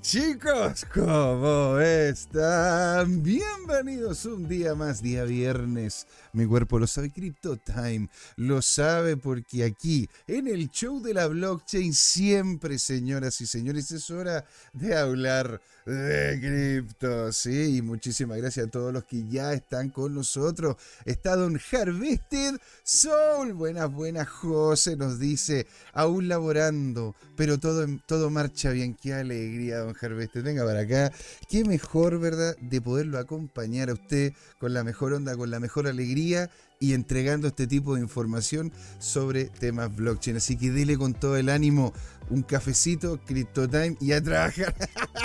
Chicos, ¿cómo están? Bienvenidos un día más, día viernes. Mi cuerpo lo sabe, Crypto Time lo sabe porque aquí, en el show de la blockchain, siempre, señoras y señores, es hora de hablar de cripto. Sí, muchísimas gracias a todos los que ya están con nosotros. Está Don Harvested Soul. Buenas, buenas, José nos dice, aún laborando, pero todo, todo marcha bien. Qué alegría, Don Harvested. Venga para acá. Qué mejor, ¿verdad?, de poderlo acompañar a usted con la mejor onda, con la mejor alegría y entregando este tipo de información sobre temas blockchain. Así que dele con todo el ánimo un cafecito, CryptoTime y a trabajar.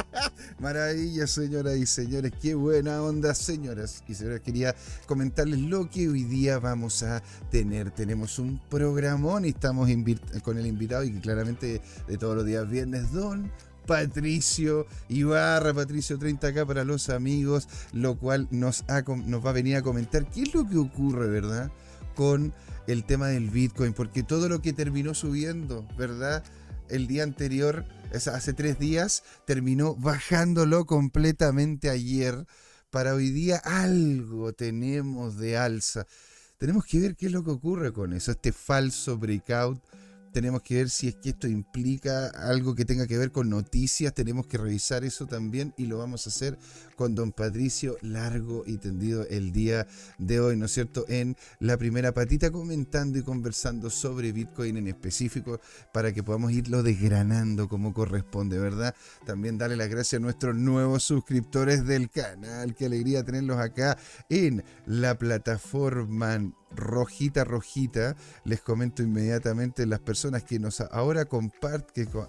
Maravilla, señoras y señores. Qué buena onda, señoras y señores. Quería comentarles lo que hoy día vamos a tener. Tenemos un programón y estamos con el invitado y claramente de todos los días viernes, Don Patricio Ibarra, Patricio 30K para los amigos, lo cual nos, nos va a venir a comentar qué es lo que ocurre, ¿verdad? Con el tema del Bitcoin, porque todo lo que terminó subiendo, ¿verdad? El día anterior, hace tres días, terminó bajándolo completamente ayer. Para hoy día algo tenemos de alza. Tenemos que ver qué es lo que ocurre con eso, este falso breakout tenemos que ver si es que esto implica algo que tenga que ver con noticias, tenemos que revisar eso también y lo vamos a hacer con don Patricio largo y tendido el día de hoy, ¿no es cierto? En la primera patita comentando y conversando sobre Bitcoin en específico para que podamos irlo desgranando como corresponde, ¿verdad? También darle las gracias a nuestros nuevos suscriptores del canal, qué alegría tenerlos acá en la plataforma rojita, rojita. Les comento inmediatamente las personas que nos ahora,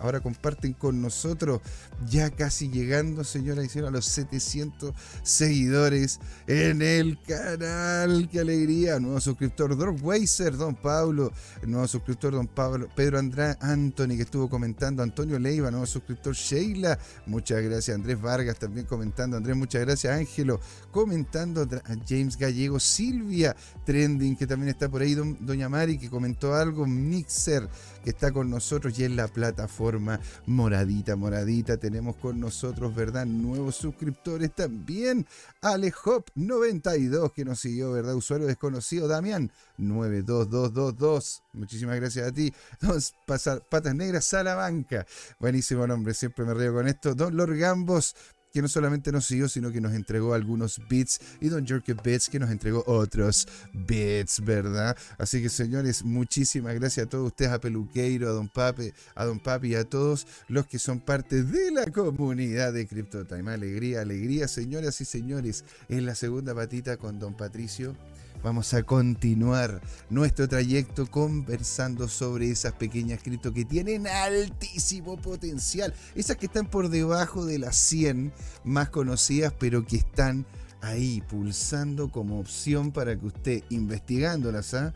ahora comparten con nosotros, ya casi llegando, señora y a los 700 seguidores en el canal. ¡Qué alegría! Nuevo suscriptor, Weiser, Don Pablo, nuevo suscriptor, Don Pablo, Pedro Andrés Anthony, que estuvo comentando, Antonio Leiva, nuevo suscriptor, Sheila, muchas gracias, Andrés Vargas también comentando, Andrés, muchas gracias, Ángelo, comentando, James Gallego, Silvia, Trending que también está por ahí, Doña Mari, que comentó algo, Mixer, que está con nosotros y en la plataforma moradita, moradita. Tenemos con nosotros, ¿verdad? Nuevos suscriptores también. Alejop92, que nos siguió, ¿verdad? Usuario desconocido, Damián 92222. Muchísimas gracias a ti. Dos Patas Negras, Salamanca. Buenísimo nombre, siempre me río con esto. Don Lorgambos, que no solamente nos siguió, sino que nos entregó algunos bits, y Don Jerky Bits, que nos entregó otros bits, ¿verdad? Así que, señores, muchísimas gracias a todos ustedes, a Peluqueiro, a Don Pape, a Don Papi y a todos los que son parte de la comunidad de CryptoTime. Alegría, alegría, señoras y señores, en la segunda patita con Don Patricio Vamos a continuar nuestro trayecto conversando sobre esas pequeñas cripto que tienen altísimo potencial. Esas que están por debajo de las 100 más conocidas, pero que están ahí pulsando como opción para que usted investigándolas, ¿ah?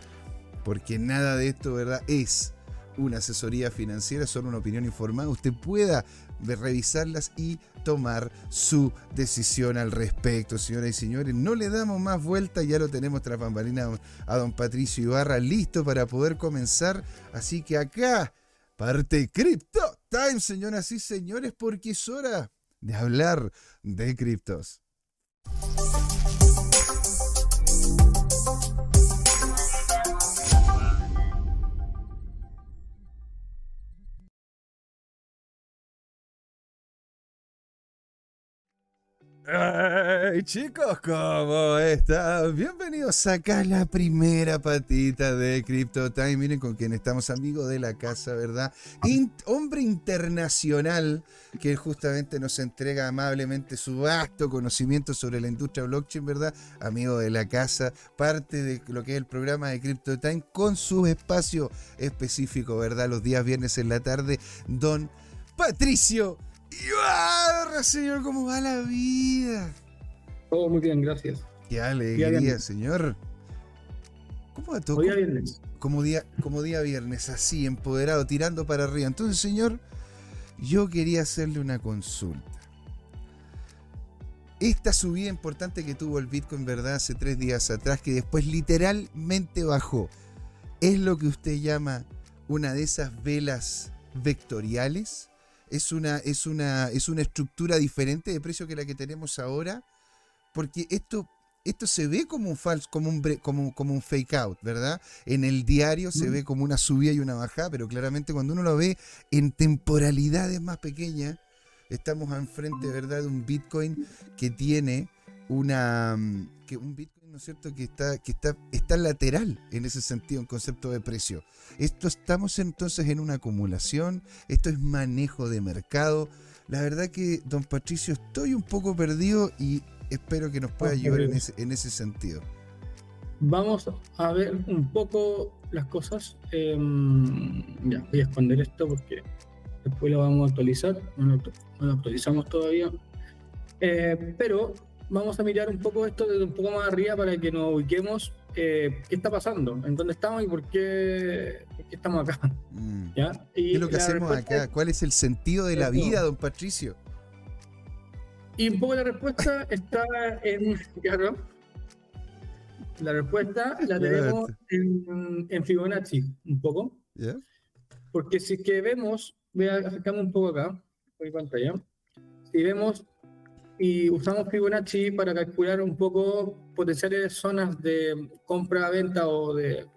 porque nada de esto, ¿verdad? Es una asesoría financiera, solo una opinión informada. Usted pueda revisarlas y tomar su decisión al respecto, señoras y señores. No le damos más vuelta, ya lo tenemos tras bambalina a don Patricio Ibarra listo para poder comenzar. Así que acá parte Crypto Time, señoras y señores, porque es hora de hablar de criptos. Hey, chicos, ¿cómo están? Bienvenidos acá a la primera patita de Crypto Time. Miren con quien estamos, amigos de la casa, ¿verdad? hombre internacional que justamente nos entrega amablemente su vasto conocimiento sobre la industria blockchain, ¿verdad? Amigo de la casa, parte de lo que es el programa de Crypto Time con su espacio específico, ¿verdad? Los días viernes en la tarde, don Patricio Ibarra, señor, ¿cómo va la vida? Todo muy bien, gracias. Qué alegría, señor. ¿Cómo va todo? Día viernes. Como día, como día viernes, así, empoderado, tirando para arriba. Entonces, señor, yo quería hacerle una consulta. Esta subida importante que tuvo el Bitcoin, ¿verdad? Hace tres días atrás, que después literalmente bajó, ¿es lo que usted llama una de esas velas vectoriales? Es una, es una, es una estructura diferente de precio que la que tenemos ahora, porque esto, esto se ve como un falso, como un, como, como un fake out, ¿verdad? En el diario se ve como una subida y una bajada, pero claramente cuando uno lo ve en temporalidades más pequeñas, estamos enfrente, ¿verdad?, de un Bitcoin que tiene una mm, que un Bitcoin, ¿no es cierto?, que está que está está lateral en ese sentido en concepto de precio. Esto estamos entonces en una acumulación, esto es manejo de mercado. La verdad que don Patricio estoy un poco perdido y espero que nos pueda ayudar en ese, en ese sentido. Vamos a ver un poco las cosas. Em, ya, voy a esconder esto porque después lo vamos a actualizar. No lo, actualizamos todavía. Eh, pero vamos a mirar un poco esto desde un poco más arriba para que nos ubiquemos eh, qué está pasando, en dónde estamos y por qué, estamos acá. Mm. ¿Ya? ¿Qué es lo que hacemos acá? ¿Cuál es el sentido de la vida, don Patricio? Y un poco la respuesta está en. La respuesta la tenemos en, Fibonacci, un poco. Porque si que vemos, voy a acercarme un poco acá, por pantalla. Si vemos y usamos Fibonacci para calcular un poco potenciales zonas de compra-venta o de,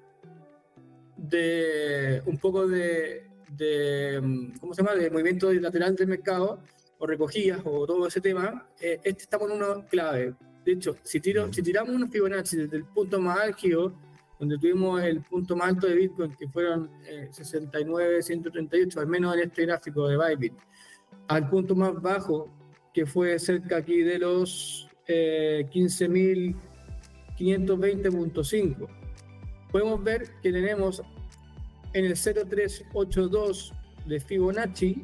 de un poco de, de, ¿cómo se llama?, de movimiento lateral del mercado o recogidas o todo ese tema, eh, este estamos en una clave. De hecho, si, tiro, si tiramos unos Fibonacci desde el punto más álgido, donde tuvimos el punto más alto de Bitcoin, que fueron eh, 69, 138, al menos en este gráfico de Bybit, al punto más bajo, que fue cerca aquí de los eh, 15.520.5. Podemos ver que tenemos en el 0382 de Fibonacci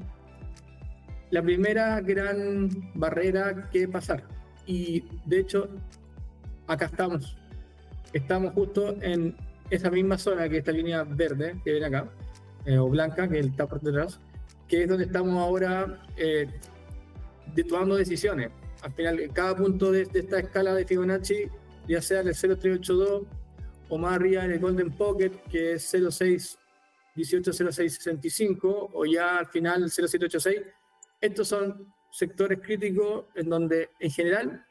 la primera gran barrera que pasar. Y de hecho, acá estamos. Estamos justo en esa misma zona que esta línea verde que ven acá, eh, o blanca, que está por detrás, que es donde estamos ahora eh, tomando decisiones. Al final, cada punto de, esta escala de Fibonacci, ya sea en el 0382 o más arriba en el Golden Pocket, que es 06 o ya al final el 0786, estos son sectores críticos en donde en general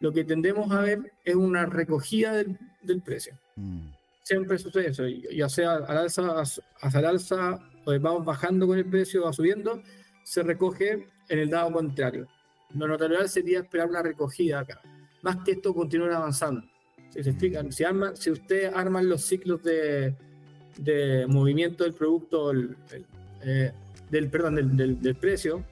lo que tendemos a ver es una recogida del, precio. Mm. Siempre sucede eso, ya sea al alza, hacia el alza, o vamos bajando con el precio, va subiendo, se recoge en el dado contrario. Lo natural sería esperar una recogida acá, más que esto continúe avanzando. Si se explican, si, arman, si ustedes arman los ciclos de, de movimiento del producto, eh, del, perdón, del, del, precio,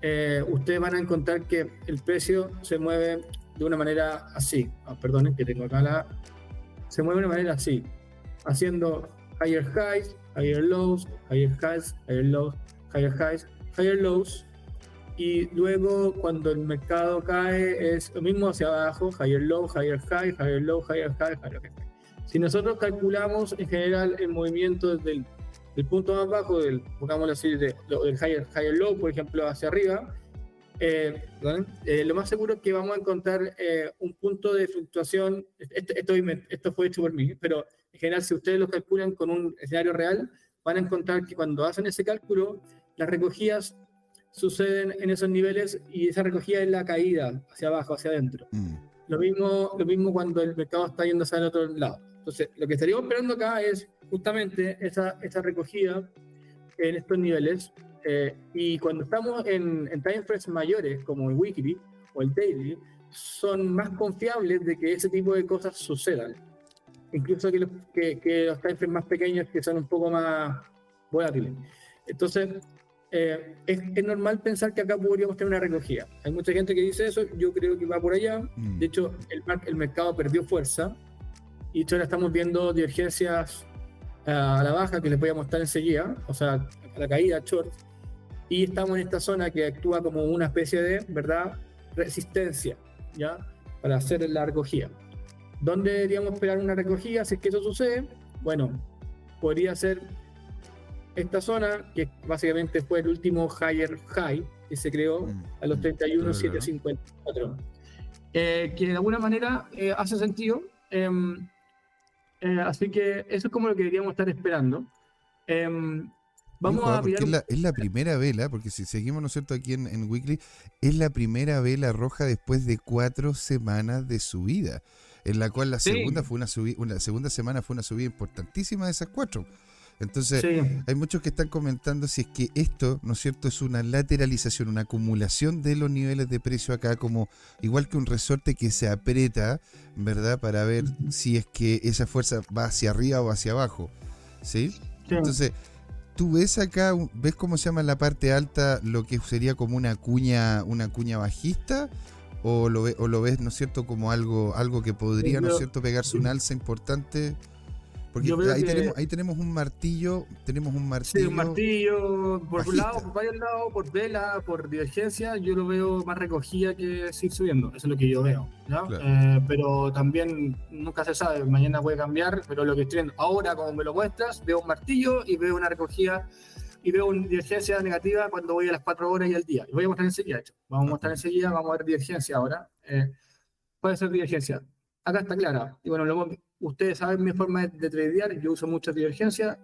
eh, ustedes van a encontrar que el precio se mueve de una manera así. Ah, perdonen que tengo acá la... Se mueve de una manera así, haciendo higher highs, higher lows, higher highs, higher lows, higher highs, higher lows, y luego cuando el mercado cae es lo mismo hacia abajo, higher low, higher high, higher low, higher high, higher high. Si nosotros calculamos en general el movimiento desde el, punto más bajo, del, pongámoslo así, del higher, higher low, por ejemplo, hacia arriba, eh, eh, lo más seguro es que vamos a encontrar eh, un punto de fluctuación, esto, esto, esto, fue hecho por mí, pero en general si ustedes lo calculan con un escenario real, van a encontrar que cuando hacen ese cálculo, las recogidas suceden en esos niveles y esa recogida es la caída hacia abajo, hacia adentro. Mm. Lo, mismo, lo mismo cuando el mercado está yendo hacia el otro lado. Entonces, lo que estaríamos esperando acá es justamente esa, esa recogida en estos niveles. Eh, y cuando estamos en, en time frames mayores, como el weekly o el daily, son más confiables de que ese tipo de cosas sucedan. Incluso que los, que, que los time frames más pequeños que son un poco más volátiles. Entonces, eh, es, normal pensar que acá podríamos tener una recogida. Hay mucha gente que dice eso, yo creo que va por allá. Mm. De hecho, el, el mercado perdió fuerza y ahora estamos viendo divergencias a la baja que les voy a mostrar enseguida, o sea, a la caída, short. Y estamos en esta zona que actúa como una especie de, ¿verdad?, resistencia, ¿ya? Para hacer la recogida. ¿Dónde deberíamos esperar una recogida si es que eso sucede? Bueno, podría ser esta zona, que básicamente fue el último higher high que se creó mm, a los 31.754, mm, eh, que de alguna manera eh, hace sentido. Em, eh, así que eso es como lo que deberíamos estar esperando. Em, Vamos a porque es la, primera vela, porque si seguimos, ¿no es cierto?, aquí en, Weekly, es la primera vela roja después de cuatro semanas de subida, en la cual la segunda fue una subida, una segunda semana fue una subida importantísima de esas cuatro. Entonces, hay muchos que están comentando si es que esto, ¿no es cierto?, es una lateralización, una acumulación de los niveles de precio acá, como igual que un resorte que se aprieta, ¿verdad?, para ver si es que esa fuerza va hacia arriba o hacia abajo. ¿Sí? Entonces, tú ves acá, ves cómo se llama en la parte alta lo que sería como una cuña, una cuña bajista, o lo, o lo ves, ¿no es cierto?, como algo, algo que podría, ¿no es cierto?, pegarse un alza importante. Porque ahí, tenemos, ahí tenemos un martillo, tenemos un martillo. Sí, un martillo por un lado, por varios lados, por vela, por divergencia, yo lo veo más recogida que seguir subiendo, eso es lo que yo veo. Eh, pero también nunca se sabe, mañana puede cambiar, pero lo que estoy viendo ahora, como me lo muestras, veo un martillo y veo una recogida y veo una divergencia negativa cuando voy a las 4 horas y al día. Y voy a mostrar enseguida, hecho. Vamos a mostrar enseguida, vamos a ver divergencia ahora. Eh, puede ser divergencia. Acá está clara. Y bueno, luego ustedes saben mi forma de, tradear, yo uso mucha divergencia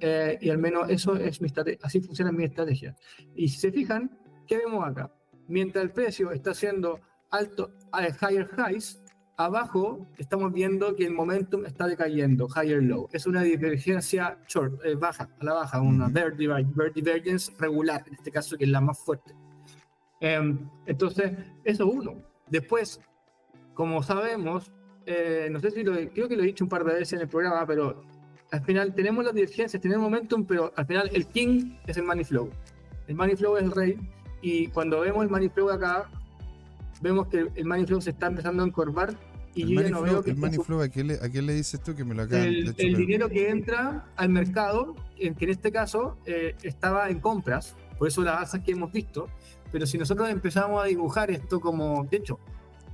eh, y al menos eso es mi estrategia, así funciona mi estrategia. Y si se fijan, ¿qué vemos acá? Mientras el precio está haciendo alto, a higher highs, abajo estamos viendo que el momentum está decayendo, higher low. Es una divergencia short, eh, baja, a la baja, una bear, divergence regular, en este caso que es la más fuerte. Em, entonces, eso uno. Después, como sabemos, eh, no sé si lo creo que lo he dicho un par de veces en el programa, pero al final tenemos las divergencias, tenemos momentum, pero al final el king es el money flow. El money flow es el rey y cuando vemos el money flow acá, vemos que el money flow se está empezando a encorvar y yo ya no veo que... El money flow, ¿a quién, le, dices tú que me lo acaba El, el dinero que entra al mercado, en que en este caso eh, estaba en compras, por eso las alzas que hemos visto, pero si nosotros empezamos a dibujar esto como, de hecho,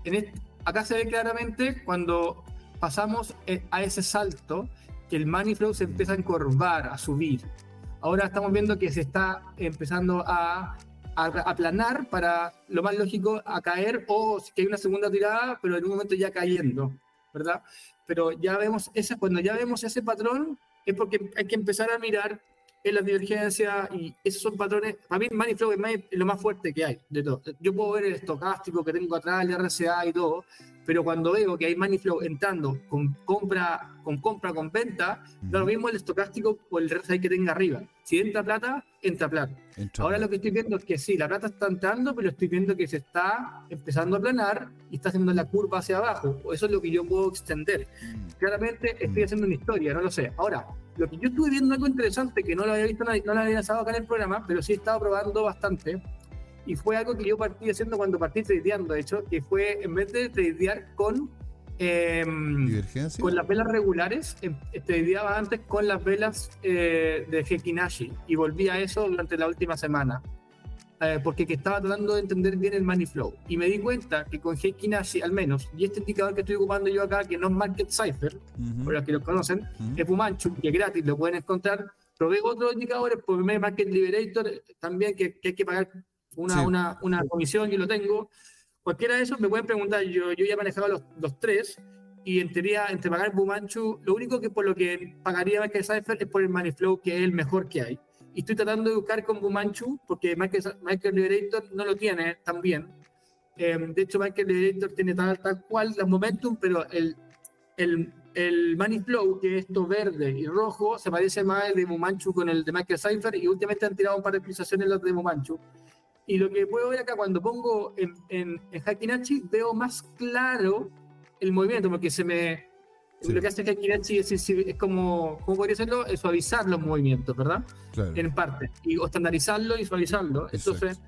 en este, acá se ve claramente cuando pasamos eh, a ese salto que el money flow se empieza a encorvar, a subir. Ahora estamos viendo que se está empezando a, aplanar para lo más lógico a caer o que hay una segunda tirada, pero en un momento ya cayendo, ¿verdad? Pero ya vemos ese, cuando ya vemos ese patrón es porque hay que empezar a mirar en las divergencias y esos son patrones. Para mí, money flow es, lo más fuerte que hay de todo. Yo puedo ver el estocástico que tengo atrás, el RCA y todo, pero cuando veo que hay money flow entrando con compra, con compra, con venta, lo mismo el estocástico o el RSI que tenga arriba. Si entra plata, entra plata. Ahora lo que estoy viendo es que sí, la plata está entrando, pero estoy viendo que se está empezando a planar y está haciendo la curva hacia abajo. Eso es lo que yo puedo extender. Mm. Claramente estoy mm. haciendo una historia, no lo sé. Ahora, lo que yo estuve viendo algo interesante que no lo había visto, no lo había lanzado acá en el programa, pero sí he estado probando bastante. Y fue algo que yo partí haciendo cuando partí tradeando, de hecho, que fue en vez de tradear con, eh, con las velas regulares, em, tradeaba antes con las velas eh, de Hekinashi y volví a eso durante la última semana. Eh, porque que estaba tratando de entender bien el money flow. Y me di cuenta que con Heikinashi, al menos, y este indicador que estoy ocupando yo acá, que no es Market Cipher, por los que lo conocen, es Pumanchu, que es gratis, lo pueden encontrar. Probé otros indicadores, por Market Liberator, también que, hay que pagar una, una, una, comisión, yo lo tengo. Cualquiera de esos me pueden preguntar, yo, yo ya he manejado los, los tres, y en teoría, entre pagar Pumanchu, lo único que por lo que pagaría Market Cipher es por el money flow, que es el mejor que hay y estoy tratando de buscar con Bumanchu, porque Michael, Michael Liberator no lo tiene tan bien. Em, de hecho, Michael Liberator tiene tal, tal cual los momentum, pero el, el, el Money Flow, que es esto verde y rojo, se parece más el de Bumanchu con el de Michael Cypher, y últimamente han tirado un par de actualizaciones de Bumanchu. Y lo que puedo ver acá, cuando pongo en, en, en veo más claro el movimiento, porque se me, lo que hace Hakinachi es, es, es, como, ¿cómo podría serlo? Es suavizar los movimientos, ¿verdad? En parte. Y o estandarizarlo y suavizarlo. Entonces.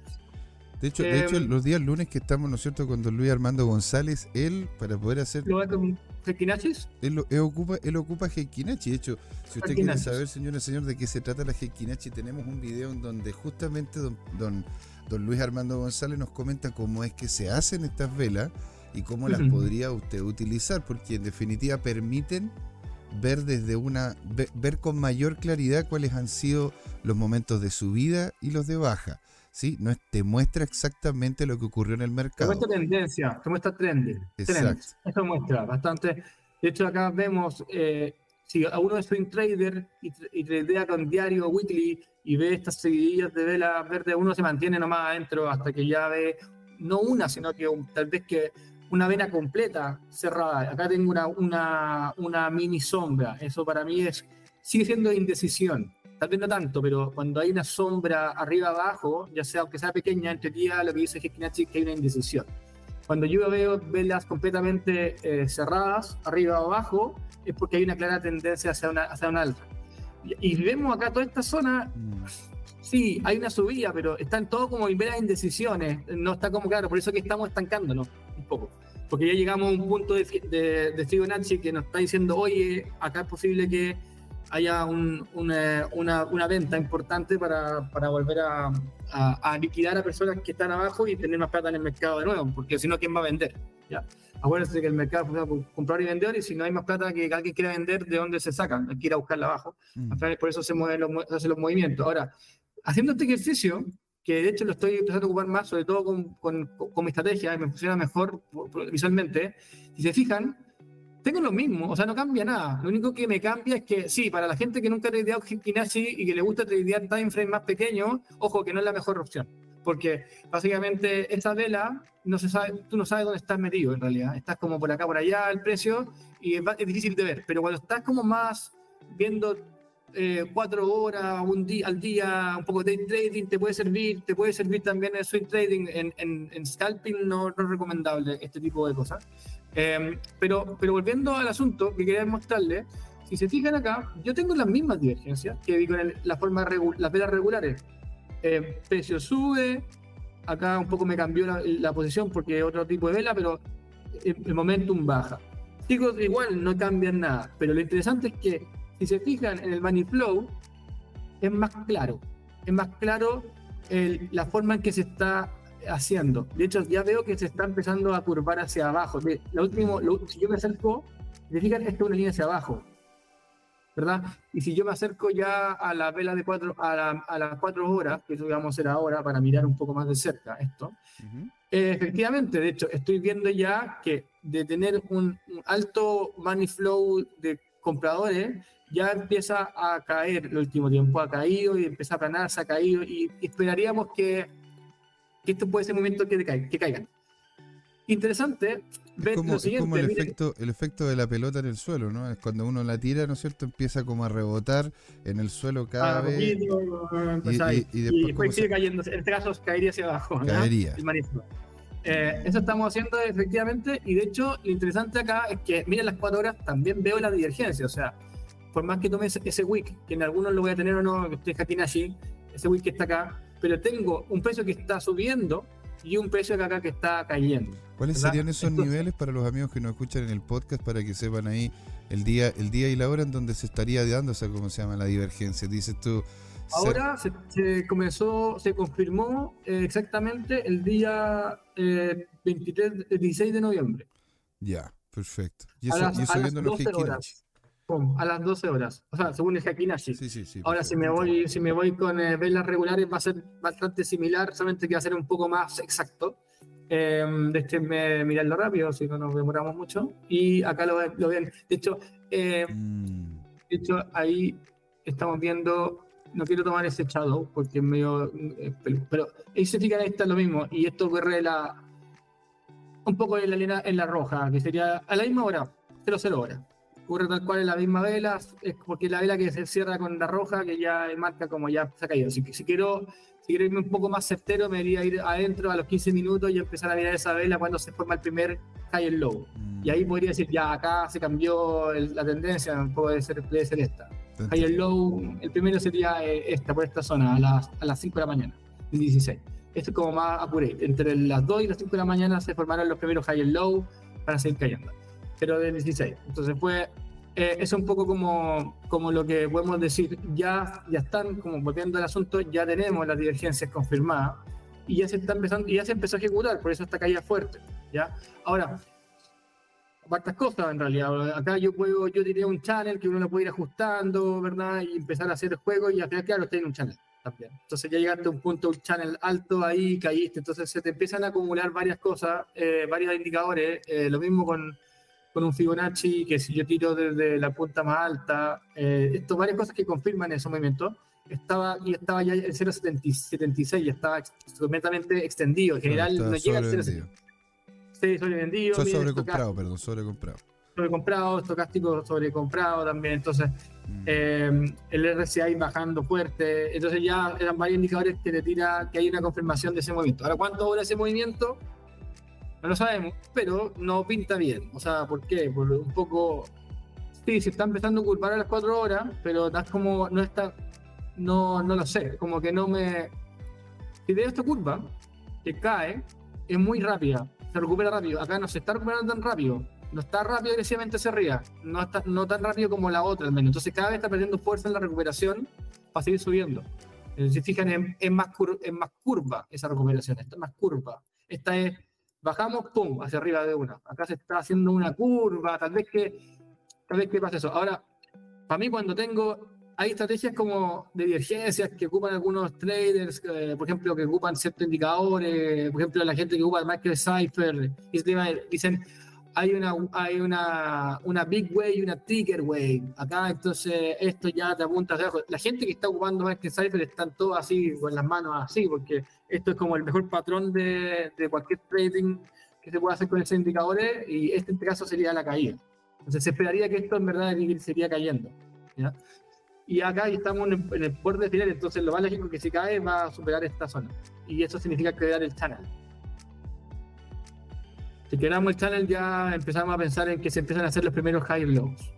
De hecho, de hecho, los días lunes que estamos, ¿no es cierto?, con don Luis Armando González, él, para poder hacer... ¿Lo va con Hekinachis? Él, él, ocupa, él ocupa Hekinachi. De hecho, si usted quiere saber, señores señor, de qué se trata la Hekinachi, tenemos un video en donde justamente don, don, don Luis Armando González nos comenta cómo es que se hacen estas velas y cómo las podría usted utilizar, porque en definitiva permiten ver desde una ver, con mayor claridad cuáles han sido los momentos de subida y los de baja. ¿sí? No te muestra exactamente lo que ocurrió en el mercado. Te muestra tendencia, te muestra trend. Exacto. Eso muestra bastante. De hecho, acá vemos, eh, si a uno es un trader y, y tradea con diario weekly y ve estas seguidillas de vela verde, uno se mantiene nomás adentro hasta que ya ve, no una, sino que tal vez que una vena completa cerrada. Acá tengo una, una, una mini sombra. Eso para mí es, sigue siendo indecisión. Tal vez no tanto, pero cuando hay una sombra arriba abajo, ya sea aunque sea pequeña, entre día lo que dice Hekinachi que hay una indecisión. Cuando yo veo velas completamente eh, cerradas, arriba abajo, es porque hay una clara tendencia hacia una, hacia una alta. Y, vemos acá toda esta zona, mm. Sí, hay una subida, pero están todo como en veras indecisiones, no está como claro, por eso que estamos estancándonos un poco. Porque ya llegamos a un punto de, de, de Fibonacci que nos está diciendo, oye, acá es posible que haya una, una, venta importante para, para volver a, a, liquidar a personas que están abajo y tener más plata en el mercado de nuevo, porque si no, ¿quién va a vender? ¿Ya? Acuérdense que el mercado funciona por comprar y vender, y si no hay más plata que alguien quiera vender, ¿de dónde se sacan? Hay que ir a buscarla abajo. Mm. Por eso se, mueven los, hacen los movimientos. Ahora, haciendo este ejercicio, que de hecho lo estoy empezando a ocupar más, sobre todo con, con, con mi estrategia, y me funciona mejor visualmente, si se fijan, tengo lo mismo, o sea, no cambia nada. Lo único que me cambia es que, sí, para la gente que nunca ha tradeado Kinashi y que le gusta tradear time frame más pequeño, ojo, que no es la mejor opción. Porque básicamente esa vela, no se sabe, tú no sabes dónde estás metido en realidad. Estás como por acá, por allá, el precio, y es, difícil de ver. Pero cuando estás como más viendo eh, cuatro horas un día, al día, un poco de trading, te puede servir, te puede servir también el swing trading en, en, scalping, no, no es recomendable este tipo de cosas. Em, pero, pero volviendo al asunto que quería mostrarles, si se fijan acá, yo tengo las mismas divergencias que vi con la forma las velas regulares. Eh, precio sube, acá un poco me cambió la, posición porque es otro tipo de vela, pero el, momentum baja. Chicos, igual no cambian nada, pero lo interesante es que si se fijan en el money flow, es más claro. Es más claro la forma en que se está haciendo. De hecho, ya veo que se está empezando a curvar hacia abajo. Lo último, si yo me acerco, me fijan, esta es una línea hacia abajo. ¿Verdad? Y si yo me acerco ya a la vela de cuatro, a, las cuatro horas, que eso vamos a hacer ahora para mirar un poco más de cerca esto, eh, efectivamente, de hecho, estoy viendo ya que de tener un, alto money flow de compradores, ya empieza a caer el último tiempo, ha caído y empieza a planar, se ha caído y esperaríamos que que esto puede ser un momento que, que caigan. Interesante ver lo siguiente. Es como el efecto, el efecto de la pelota en el suelo, ¿no? Es cuando uno la tira, ¿no es cierto? Empieza como a rebotar en el suelo cada ah, vez. y, después, sigue cayendo. En este caso caería hacia abajo. Caería. Eh, eso estamos haciendo efectivamente. Y de hecho, lo interesante acá es que, miren las cuatro horas, también veo la divergencia. O sea, por más que tome ese, wick, que en algunos lo voy a tener o no, que estoy allí, ese wick que está acá, pero tengo un precio que está subiendo y un precio que acá que está cayendo. ¿Cuáles serían esos niveles para los amigos que nos escuchan en el podcast para que sepan ahí el día, el día y la hora en donde se estaría dando, o sea, ¿cómo se llama la divergencia? Dices tú. Ahora se, comenzó, se confirmó eh, exactamente el día 23, eh, 16 de noviembre. Ya, perfecto. Y eso, y eso viendo los a las 12 horas. O sea, según el Hakinashi. Sí, sí, sí. Ahora, si me, voy, si me voy con eh, velas regulares, va a ser bastante similar, solamente que va a ser un poco más exacto. Eh, de este, mirarlo rápido, si no nos demoramos mucho. Y acá lo, lo ven. De hecho, eh, mm. de hecho, ahí estamos viendo. No quiero tomar ese shadow porque es medio. Eh, pero ahí se fijan, ahí está lo mismo. Y esto ocurre la, un poco en la en la roja, que sería a la misma hora, 00 horas ocurre tal cual en la misma vela, es porque la vela que se cierra con la roja, que ya marca como ya se ha caído. Si, si quiero, si quiero irme un poco más certero, me iría a ir adentro a los 15 minutos y empezar a mirar esa vela cuando se forma el primer high and low. Y ahí podría decir, ya acá se cambió la tendencia, puede ser, puede ser esta. High and low, el primero sería eh, esta, por esta zona, a las, a las 5 de la mañana, el 16. Esto es como más accurate. Entre las 2 y las 5 de la mañana se formaron los primeros high and low para seguir cayendo pero del 16. Entonces fue, eh, es un poco como, como lo que podemos decir, ya, ya están, como volviendo al asunto, ya tenemos las divergencias confirmadas y ya se está empezando, ya se empezó a ejecutar, por eso esta caída fuerte, ¿ya? Ahora, varias cosas en realidad, acá yo puedo, yo diría un channel que uno lo puede ir ajustando, ¿verdad? Y empezar a hacer el juego y al final, claro, está en un channel. También. Entonces ya llegaste a un punto, un channel alto ahí, caíste, entonces se te empiezan a acumular varias cosas, eh, varios indicadores, eh, lo mismo con, con un Fibonacci, que si yo tiro desde la punta más alta, eh, esto varias cosas que confirman ese movimiento, estaba, y estaba ya en 0.76, ya estaba completamente extendido, en general no, llega al 0.76. Sí, sobrevendido. sobrecomprado, perdón, sobrecomprado. Sobrecomprado, estocástico sobrecomprado también, entonces mm. eh, el RSI bajando fuerte, entonces ya eran varios indicadores que te tira que hay una confirmación de ese movimiento. Ahora, ¿cuánto dura ese movimiento? No lo sabemos, pero no pinta bien. O sea, ¿por qué? Por un poco. Sí, se está empezando a culpar a las cuatro horas, pero estás como. No está. No, no lo sé. Como que no me. Si de esto curva, que cae, es muy rápida. Se recupera rápido. Acá no se está recuperando tan rápido. No está rápido agresivamente hacia arriba. No, está, no tan rápido como la otra, al menos. Entonces, cada vez está perdiendo fuerza en la recuperación para seguir subiendo. Si fijan, es, más, es más curva esa recuperación. Esta es más curva. Esta es bajamos, pum, hacia arriba de una. Acá se está haciendo una curva, tal vez que, tal vez que pase eso. Ahora, para mí cuando tengo, hay estrategias como de divergencias que ocupan algunos traders, eh, por ejemplo, que ocupan ciertos indicadores, por ejemplo, la gente que ocupa el Microcipher, dicen, hay una, hay una, una big way y una ticker way. Acá, entonces, esto ya te apunta hacia abajo. La gente que está ocupando Microcipher están todos así, con las manos así, porque esto es como el mejor patrón de, de cualquier trading que se pueda hacer con esos indicadores y este en este caso sería la caída. Entonces se esperaría que esto en verdad sería cayendo. Y acá estamos en, el borde final, entonces lo más lógico que si cae va a superar esta zona. Y eso significa crear el channel. Si queramos el channel ya empezamos a pensar en que se empiezan a hacer los primeros high lows.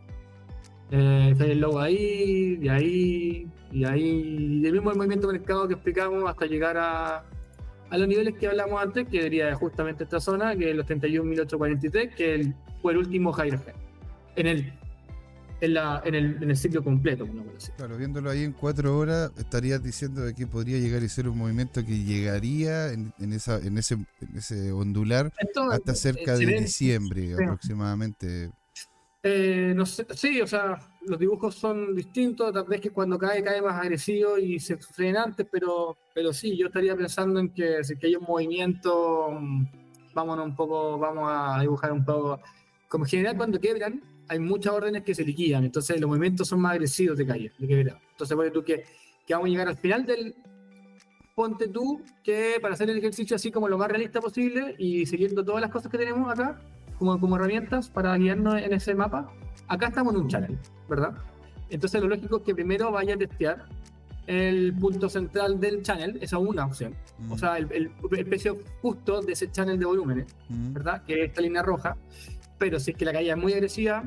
Eh, el low ahí, de ahí, y ahí, mismo el movimiento de mercado que explicamos hasta llegar a, a los niveles que hablamos antes, que sería justamente esta zona, que es los 31.843, que fue el último high en el, en, la, en, el, en el ciclo completo. Claro, viéndolo ahí en cuatro horas, estarías diciendo que podría llegar y ser un movimiento que llegaría en, en esa, en, ese, en ese ondular hasta cerca de diciembre aproximadamente. Eh, no sé, sí, o sea, los dibujos son distintos, tal vez que cuando cae, cae más agresivo y se sufren antes, pero, pero sí, yo estaría pensando en que si que hay un movimiento, mm, vámonos un poco, vamos a dibujar un poco. Como en general, cuando quebran, hay muchas órdenes que se liquidan, entonces los movimientos son más agresivos de caída, de quebrar. Entonces, ponte tú que, que vamos a llegar al final del. Ponte tú que para hacer el ejercicio así como lo más realista posible y siguiendo todas las cosas que tenemos acá, como, como herramientas para guiarnos en ese mapa, acá estamos en un channel, ¿verdad? Entonces lo lógico es que primero vaya a testear el punto central del channel, esa es una opción. O mm. sea, el, el, precio justo de ese channel de volúmenes, mm. ¿verdad? Que es esta línea roja. Pero si es que la caída es muy agresiva,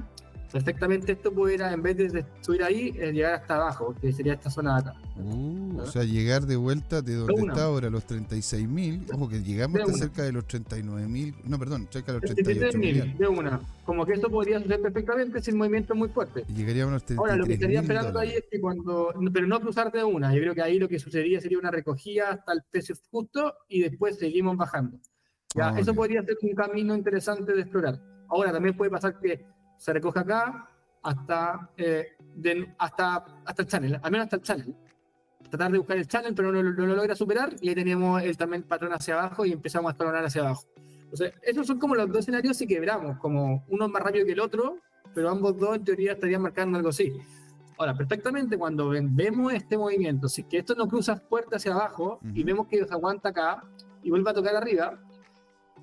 perfectamente esto pudiera, en vez de subir ahí, eh, llegar hasta abajo, que sería esta zona de acá. Uh, o sea, llegar de vuelta de donde está ahora, los 36.000, ojo que llegamos hasta cerca de los 39.000, no, perdón, cerca de los 38.000. De una, como que esto podría suceder perfectamente sin movimiento muy fuerte. Y llegaríamos a los 33.000. Ahora, lo que estaría esperando ahí es que cuando, pero no cruzar de una, yo creo que ahí lo que sucedería sería una recogida hasta el precio justo y después seguimos bajando. Ya, ah, eso podría ser un camino interesante de explorar. Ahora, también puede pasar que se recoge acá hasta, eh, hasta, hasta el channel, al menos hasta el channel. Tratar de buscar el channel, pero no, lo logra superar y ahí teníamos el también patrón hacia abajo y empezamos a escalonar hacia abajo. Entonces, esos son como los dos escenarios si quebramos, como uno más rápido que el otro, pero ambos dos en teoría estarían marcando algo así. Ahora, perfectamente cuando vemos este movimiento, si que esto no cruza fuerte hacia abajo y vemos que se aguanta acá y vuelve a tocar arriba, de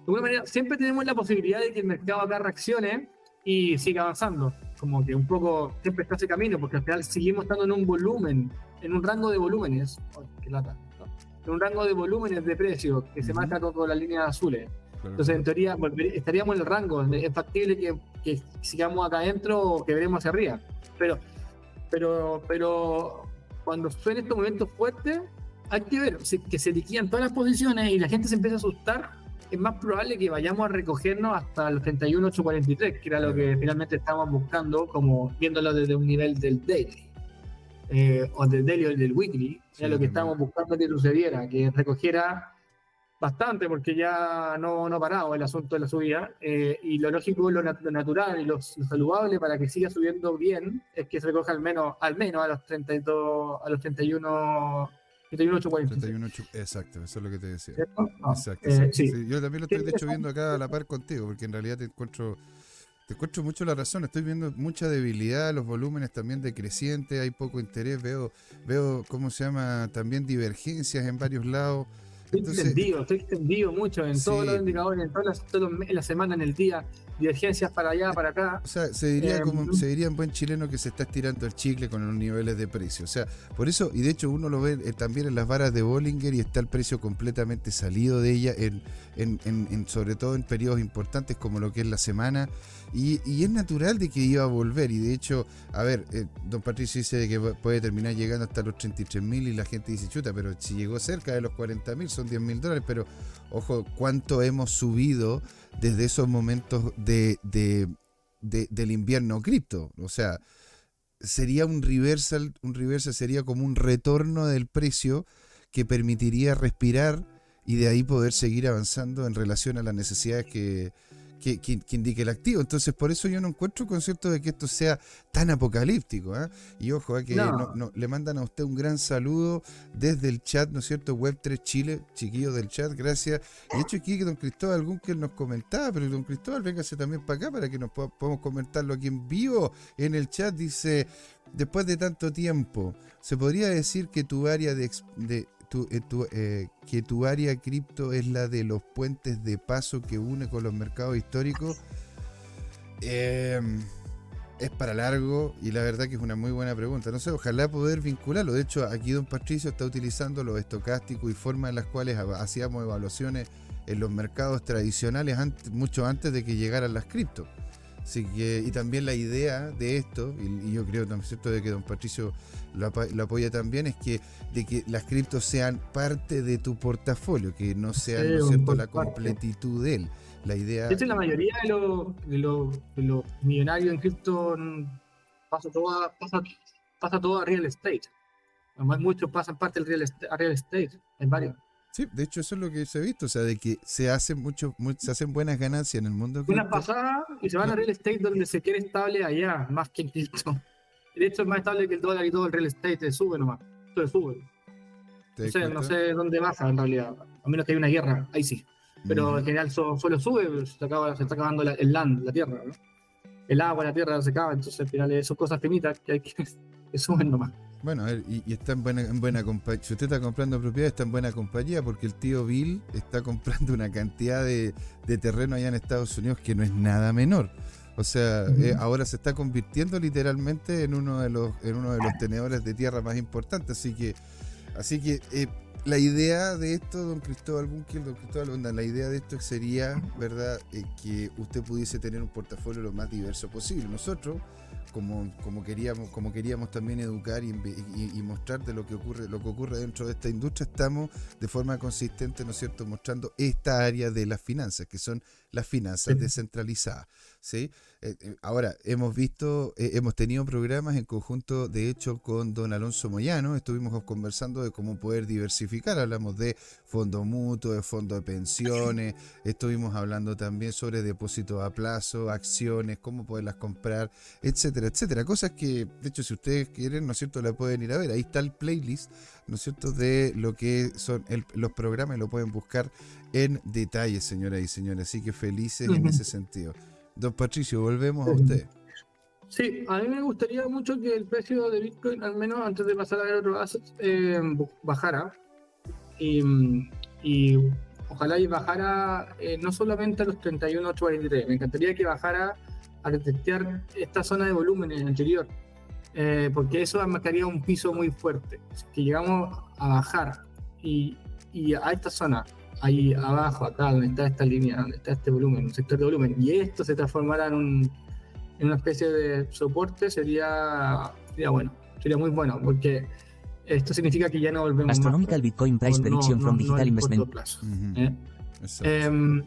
alguna manera siempre tenemos la posibilidad de que el mercado acá reaccione y sigue avanzando. Como que un poco siempre está ese camino, porque al final seguimos estando en un volumen, en un rango de volúmenes. lata, En un rango de volúmenes de precio que se marca con, las líneas azules. Entonces, en teoría, estaríamos en el rango. Es factible que, que sigamos acá adentro o que veremos hacia arriba. Pero, pero, pero cuando suenen estos momentos fuertes, hay que ver que se liquidan todas las posiciones y la gente se empieza a asustar es más probable que vayamos a recogernos hasta los 31.843, que era lo que finalmente estábamos buscando, como viéndolo desde un nivel del daily, eh, o del daily o del weekly, era lo que estábamos buscando que sucediera, que recogiera bastante, porque ya no, no parado el asunto de la subida, eh, y lo lógico, lo, natural y lo, saludable para que siga subiendo bien es que se recoja al menos, al menos a los 32, a los 31 31.8 exacto, eso es lo que te decía. Exacto. Eh, yo también lo estoy de hecho viendo acá a la par contigo, porque en realidad te encuentro Te encuentro mucho la razón, estoy viendo mucha debilidad, los volúmenes también decrecientes, hay poco interés, veo, veo, ¿cómo se llama? También divergencias en varios lados. Estoy extendido, estoy extendido mucho en todos los indicadores, en todas las, en la semana, en el día divergencias para allá, para acá. O sea, se diría, como, em, se diría en buen chileno que se está estirando el chicle con los niveles de precio. O sea, por eso, y de hecho uno lo ve eh, también en las varas de Bollinger y está el precio completamente salido de ella, en, en, en, sobre todo en periodos importantes como lo que es la semana. Y, y, es natural de que iba a volver. Y de hecho, a ver, eh, don Patricio dice que puede terminar llegando hasta los 33 mil y la gente dice, chuta, pero si llegó cerca de los 40 mil son 10 mil dólares. Pero ojo, cuánto hemos subido desde esos momentos de, del invierno cripto. O sea, sería un reversal, un reversal sería como un retorno del precio que permitiría respirar y de ahí poder seguir avanzando en relación a las necesidades que, que, indique el activo. Entonces, por eso yo no encuentro concepto de que esto sea tan apocalíptico. ¿ah? Y ojo, ¿eh? que no. le mandan a usted un gran saludo desde el chat, ¿no es cierto? Web3 Chile, chiquillos del chat, gracias. Y de hecho, aquí que don Cristóbal, algún que nos comentaba, pero don Cristóbal, véngase también para acá para que nos podamos comentarlo aquí en vivo en el chat. Dice, después de tanto tiempo, ¿se podría decir que tu área de, de eh, eh, que tu área cripto es la de los puentes de paso que une con los mercados históricos. Em, es para largo y la verdad que es una muy buena pregunta. No sé, ojalá poder vincularlo. De hecho, aquí don Patricio está utilizando los estocásticos y formas en las cuales hacíamos evaluaciones en los mercados tradicionales mucho antes de que llegaran las criptos. Así que, y también la idea de esto, y, yo creo también cierto de que don Patricio lo, apoya también, es que de que las criptos sean parte de tu portafolio, que no sean ¿no cierto? la completitud de él. La idea. De la mayoría de los, de los, millonarios en cripto pasa todo, pasa, pasa todo a real estate. Muchos pasan parte del real a real estate, en varios. Sí, de hecho eso es lo que se ha visto, o sea, de que se hacen mucho, se hacen buenas ganancias en el mundo. Buenas pasadas y se van a real estate donde se quiere estable allá, más que en cripto. De hecho es más estable que el dólar y todo el real estate, sube nomás, todo sube. No sé, no sé dónde baja en realidad, a menos que haya una guerra, ahí sí. Pero en general solo sube, se, acaba, se está acabando el land, la tierra, ¿no? El agua, la tierra se acaba, entonces al final son cosas finitas que hay que, que suben nomás. Bueno, a ver, y, está en buena, en buena compañía. Si usted está comprando propiedad, está en buena compañía porque el tío Bill está comprando una cantidad de, terreno allá en Estados Unidos que no es nada menor. O sea, eh, ahora se está convirtiendo literalmente en uno de los en uno de los tenedores de tierra más importantes. Así que, así que eh, la idea de esto, don Cristóbal Bunkel, don Cristóbal la idea de esto sería, ¿verdad?, eh, que usted pudiese tener un portafolio lo más diverso posible. Nosotros como, como, queríamos, como queríamos también educar y, y, mostrarte lo que ocurre, lo que ocurre dentro de esta industria, estamos de forma consistente, ¿no es cierto?, mostrando esta área de las finanzas, que son las finanzas descentralizadas. ¿sí? Eh, eh, ahora, hemos visto, eh, hemos tenido programas en conjunto, de hecho, con don Alonso Moyano, estuvimos conversando de cómo poder diversificar, hablamos de fondo mutuo, de fondo de pensiones, estuvimos hablando también sobre depósitos a plazo, acciones, cómo poderlas comprar, etcétera, etcétera. Cosas que, de hecho, si ustedes quieren, ¿no es cierto?, la pueden ir a ver. Ahí está el playlist, ¿no es cierto?, de lo que son los programas, lo pueden buscar en detalle, señoras y señores. Así que felices en ese sentido. Don Patricio, volvemos a usted. Sí, a mí me gustaría mucho que el precio de Bitcoin, al menos antes de pasar a ver otro asset, eh, bajara. Y, ojalá y bajara eh, no solamente a los 31.823, me encantaría que bajara a detectar esta zona de volumen en el anterior, eh, porque eso marcaría un piso muy fuerte. Si llegamos a bajar y, y a esta zona ahí abajo, acá donde está esta línea, donde está este volumen, un sector de volumen, y esto se transformara en, un, en una especie de soporte, sería, sería bueno, sería muy bueno, porque esto significa que ya no volvemos Astronomical Bitcoin Price Prediction from Digital Investment. ¿eh? Em,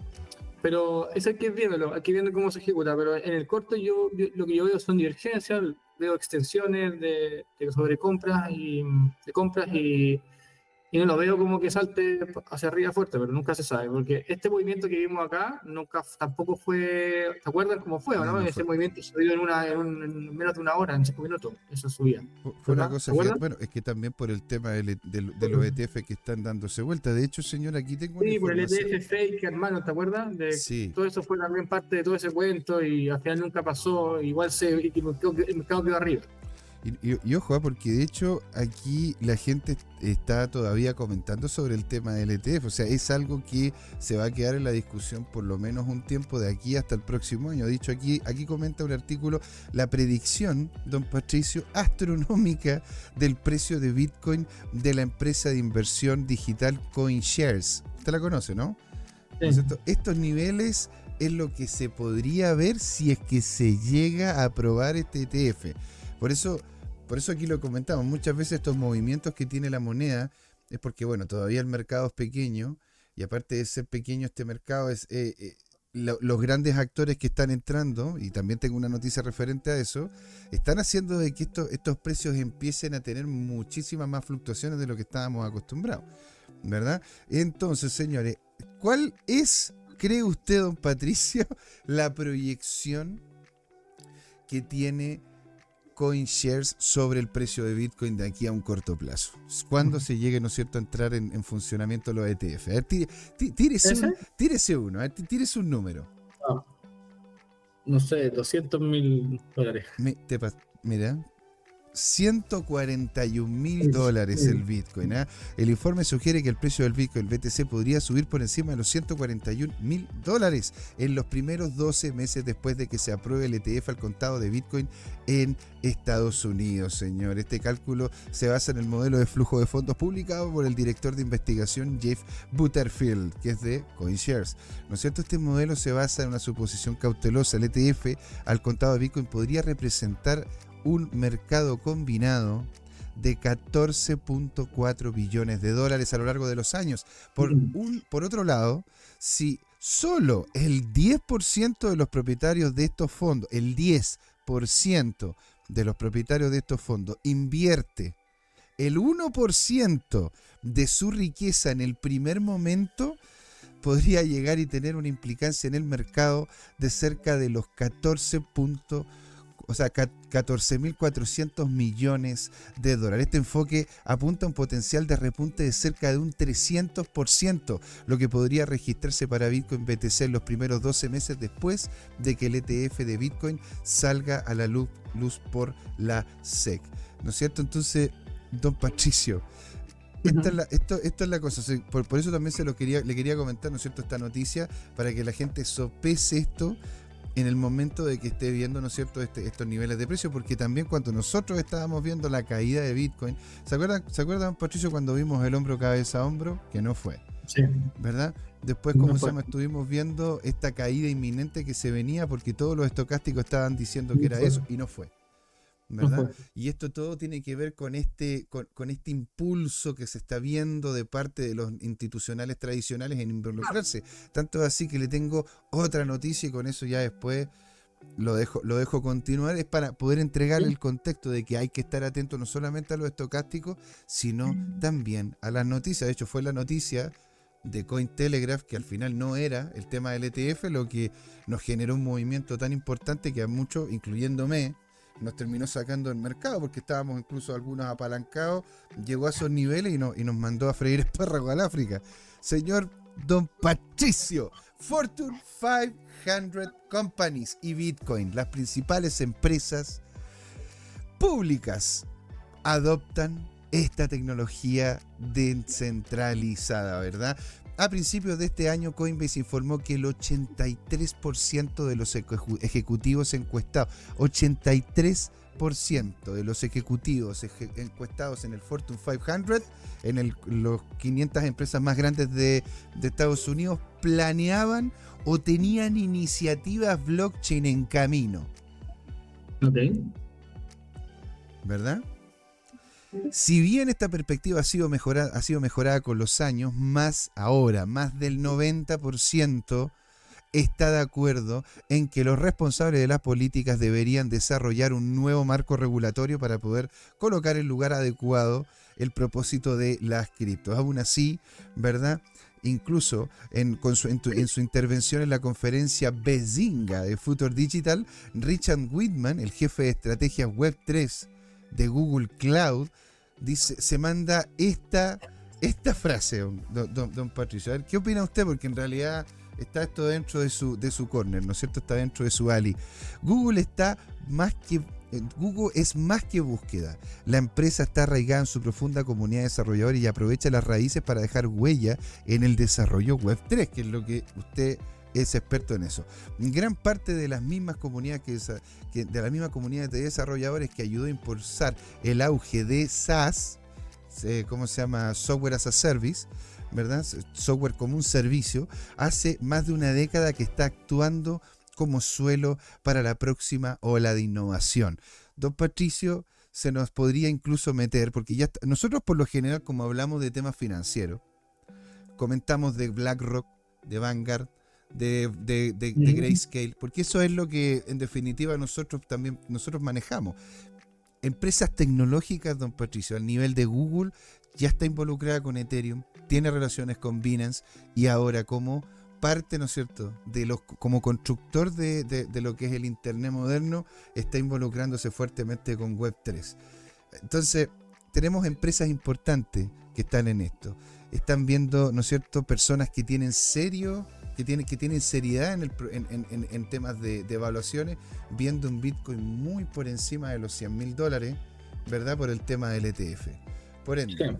pero eso hay que viéndolo, hay que viendo cómo se ejecuta, pero en el corto yo, lo que yo veo son divergencias, veo extensiones de, de sobrecompras y de compras y y no lo veo como que salte hacia arriba fuerte, pero nunca se sabe, porque este movimiento que vimos acá nunca tampoco fue, ¿te acuerdas cómo fue? ¿no? Ese movimiento subió en, una, en, menos de una hora, en cinco minutos, eso subía. Fue una cosa, bueno, es que también por el tema de, los ETF que están dándose vuelta. De hecho, señor, aquí tengo Sí, por el ETF fake, hermano, ¿te acuerdas? De, sí. Todo eso fue también parte de todo ese cuento y al final nunca pasó, igual se, el mercado quedó arriba. Y, ojo, ¿ah? porque de hecho aquí la gente está todavía comentando sobre el tema del ETF, o sea, es algo que se va a quedar en la discusión por lo menos un tiempo de aquí hasta el próximo año. Dicho aquí, aquí comenta un artículo la predicción, don Patricio, astronómica del precio de Bitcoin de la empresa de inversión digital CoinShares. Usted la conoce, ¿no? Estos niveles es lo que se podría ver si es que se llega a aprobar este ETF. Por eso por eso aquí lo comentamos, muchas veces estos movimientos que tiene la moneda es porque, bueno, todavía el mercado es pequeño y aparte de ser pequeño este mercado es... Eh, eh, los grandes actores que están entrando, y también tengo una noticia referente a eso, están haciendo de que estos, estos precios empiecen a tener muchísimas más fluctuaciones de lo que estábamos acostumbrados. ¿Verdad? Entonces, señores, ¿cuál es, cree usted, don Patricio, la proyección que tiene CoinShares sobre el precio de Bitcoin de aquí a un corto plazo. Cuando se llegue, ¿no es cierto?, a entrar en, funcionamiento los ETF. A ver, tírese, un, tírese, uno, a ver, tírese un número. Ah, no sé, 200 mil dólares. mira, 141 mil dólares el Bitcoin. ¿ah? El informe sugiere que el precio del Bitcoin BTC podría subir por encima de los 141 mil dólares en los primeros 12 meses después de que se apruebe el ETF al contado de Bitcoin en Estados Unidos, señor. Este cálculo se basa en el modelo de flujo de fondos publicado por el director de investigación Jeff Butterfield, que es de CoinShares. ¿No es cierto? Este modelo se basa en una suposición cautelosa. El ETF al contado de Bitcoin podría representar un mercado combinado de 14.4 billones de dólares a lo largo de los años. Por, un, por otro lado, si solo el 10% de los propietarios de estos fondos, el 10% de los propietarios de estos fondos invierte el 1% de su riqueza en el primer momento, podría llegar y tener una implicancia en el mercado de cerca de los 14.4 o sea, 14.400 millones de dólares. Este enfoque apunta a un potencial de repunte de cerca de un 300%, lo que podría registrarse para Bitcoin BTC en los primeros 12 meses después de que el ETF de Bitcoin salga a la luz, por la SEC. ¿No es cierto? Entonces, don Patricio, esta es la, esto, es la cosa, por, por, eso también se lo quería, le quería comentar, ¿no es cierto?, esta noticia, para que la gente sopese esto en el momento de que esté viendo, ¿no es cierto?, este, estos niveles de precio, porque también cuando nosotros estábamos viendo la caída de Bitcoin, ¿se acuerdan, ¿se acuerdan Patricio, cuando vimos el hombro cabeza a hombro? Que no fue. Sí. ¿Verdad? Después, como se llama, estuvimos viendo esta caída inminente que se venía porque todos los estocásticos estaban diciendo que era eso y no fue. ¿Verdad? Y esto todo tiene que ver con este, con, este impulso que se está viendo de parte de los institucionales tradicionales en involucrarse. Tanto así que le tengo otra noticia y con eso ya después lo dejo, lo dejo continuar, es para poder entregar el contexto de que hay que estar atento no solamente a los estocásticos, sino también a las noticias. De hecho, fue la noticia de Cointelegraph, que al final no era el tema del ETF, lo que nos generó un movimiento tan importante que a muchos, incluyéndome, nos terminó sacando del mercado porque estábamos incluso algunos apalancados, llegó a esos niveles y, nos mandó a freír espárrago al África. Señor Don Patricio, Fortune 500 Companies y Bitcoin, las principales empresas públicas, adoptan esta tecnología descentralizada, ¿verdad? A principios de este año, Coinbase informó que el 83% de los ejecutivos encuestados, 83% de los ejecutivos encuestados en el Fortune 500, en los 500 empresas más grandes de, de Estados Unidos, planeaban o tenían iniciativas blockchain en camino. Ok. ¿Verdad? Si bien esta perspectiva ha sido, mejorada, ha sido mejorada con los años, más ahora, más del 90% está de acuerdo en que los responsables de las políticas deberían desarrollar un nuevo marco regulatorio para poder colocar el lugar adecuado el propósito de las criptos. Aún así, ¿verdad? Incluso en, su, en, su, intervención en la conferencia Bezinga de Future Digital, Richard Whitman, el jefe de estrategia Web 3 de Google Cloud, dice, se manda esta, esta frase, don, don, Patricio. A ver, ¿qué opina usted? Porque en realidad está esto dentro de su, de su corner, ¿no es cierto? Está dentro de su ali. Google está más que Google es más que búsqueda. La empresa está arraigada en su profunda comunidad de desarrolladores y aprovecha las raíces para dejar huella en el desarrollo Web 3, que es lo que usted es experto en eso. Gran parte de las mismas comunidades que, de la misma comunidad de desarrolladores que ayudó a impulsar el auge de SaaS, eh, ¿cómo se llama? Software as a Service, ¿verdad? Software como un servicio, hace más de una década que está actuando como suelo para la próxima ola de innovación. Don Patricio se nos podría incluso meter, porque ya nosotros por lo general, como hablamos de temas financieros, comentamos de BlackRock, de Vanguard, de, de, de, Grayscale, porque eso es lo que en definitiva nosotros también nosotros manejamos. Empresas tecnológicas, don Patricio, al nivel de Google, ya está involucrada con Ethereum, tiene relaciones con Binance y ahora como parte, ¿no es cierto?, de los, como constructor de, lo que es el Internet moderno, está involucrándose fuertemente con Web3. Entonces, tenemos empresas importantes que están en esto. Están viendo, ¿no es cierto?, personas que tienen serio, que tienen, que tienen seriedad en, en, temas de, evaluaciones, viendo un Bitcoin muy por encima de los 100 mil dólares, ¿verdad?, por el tema del ETF. Por ende,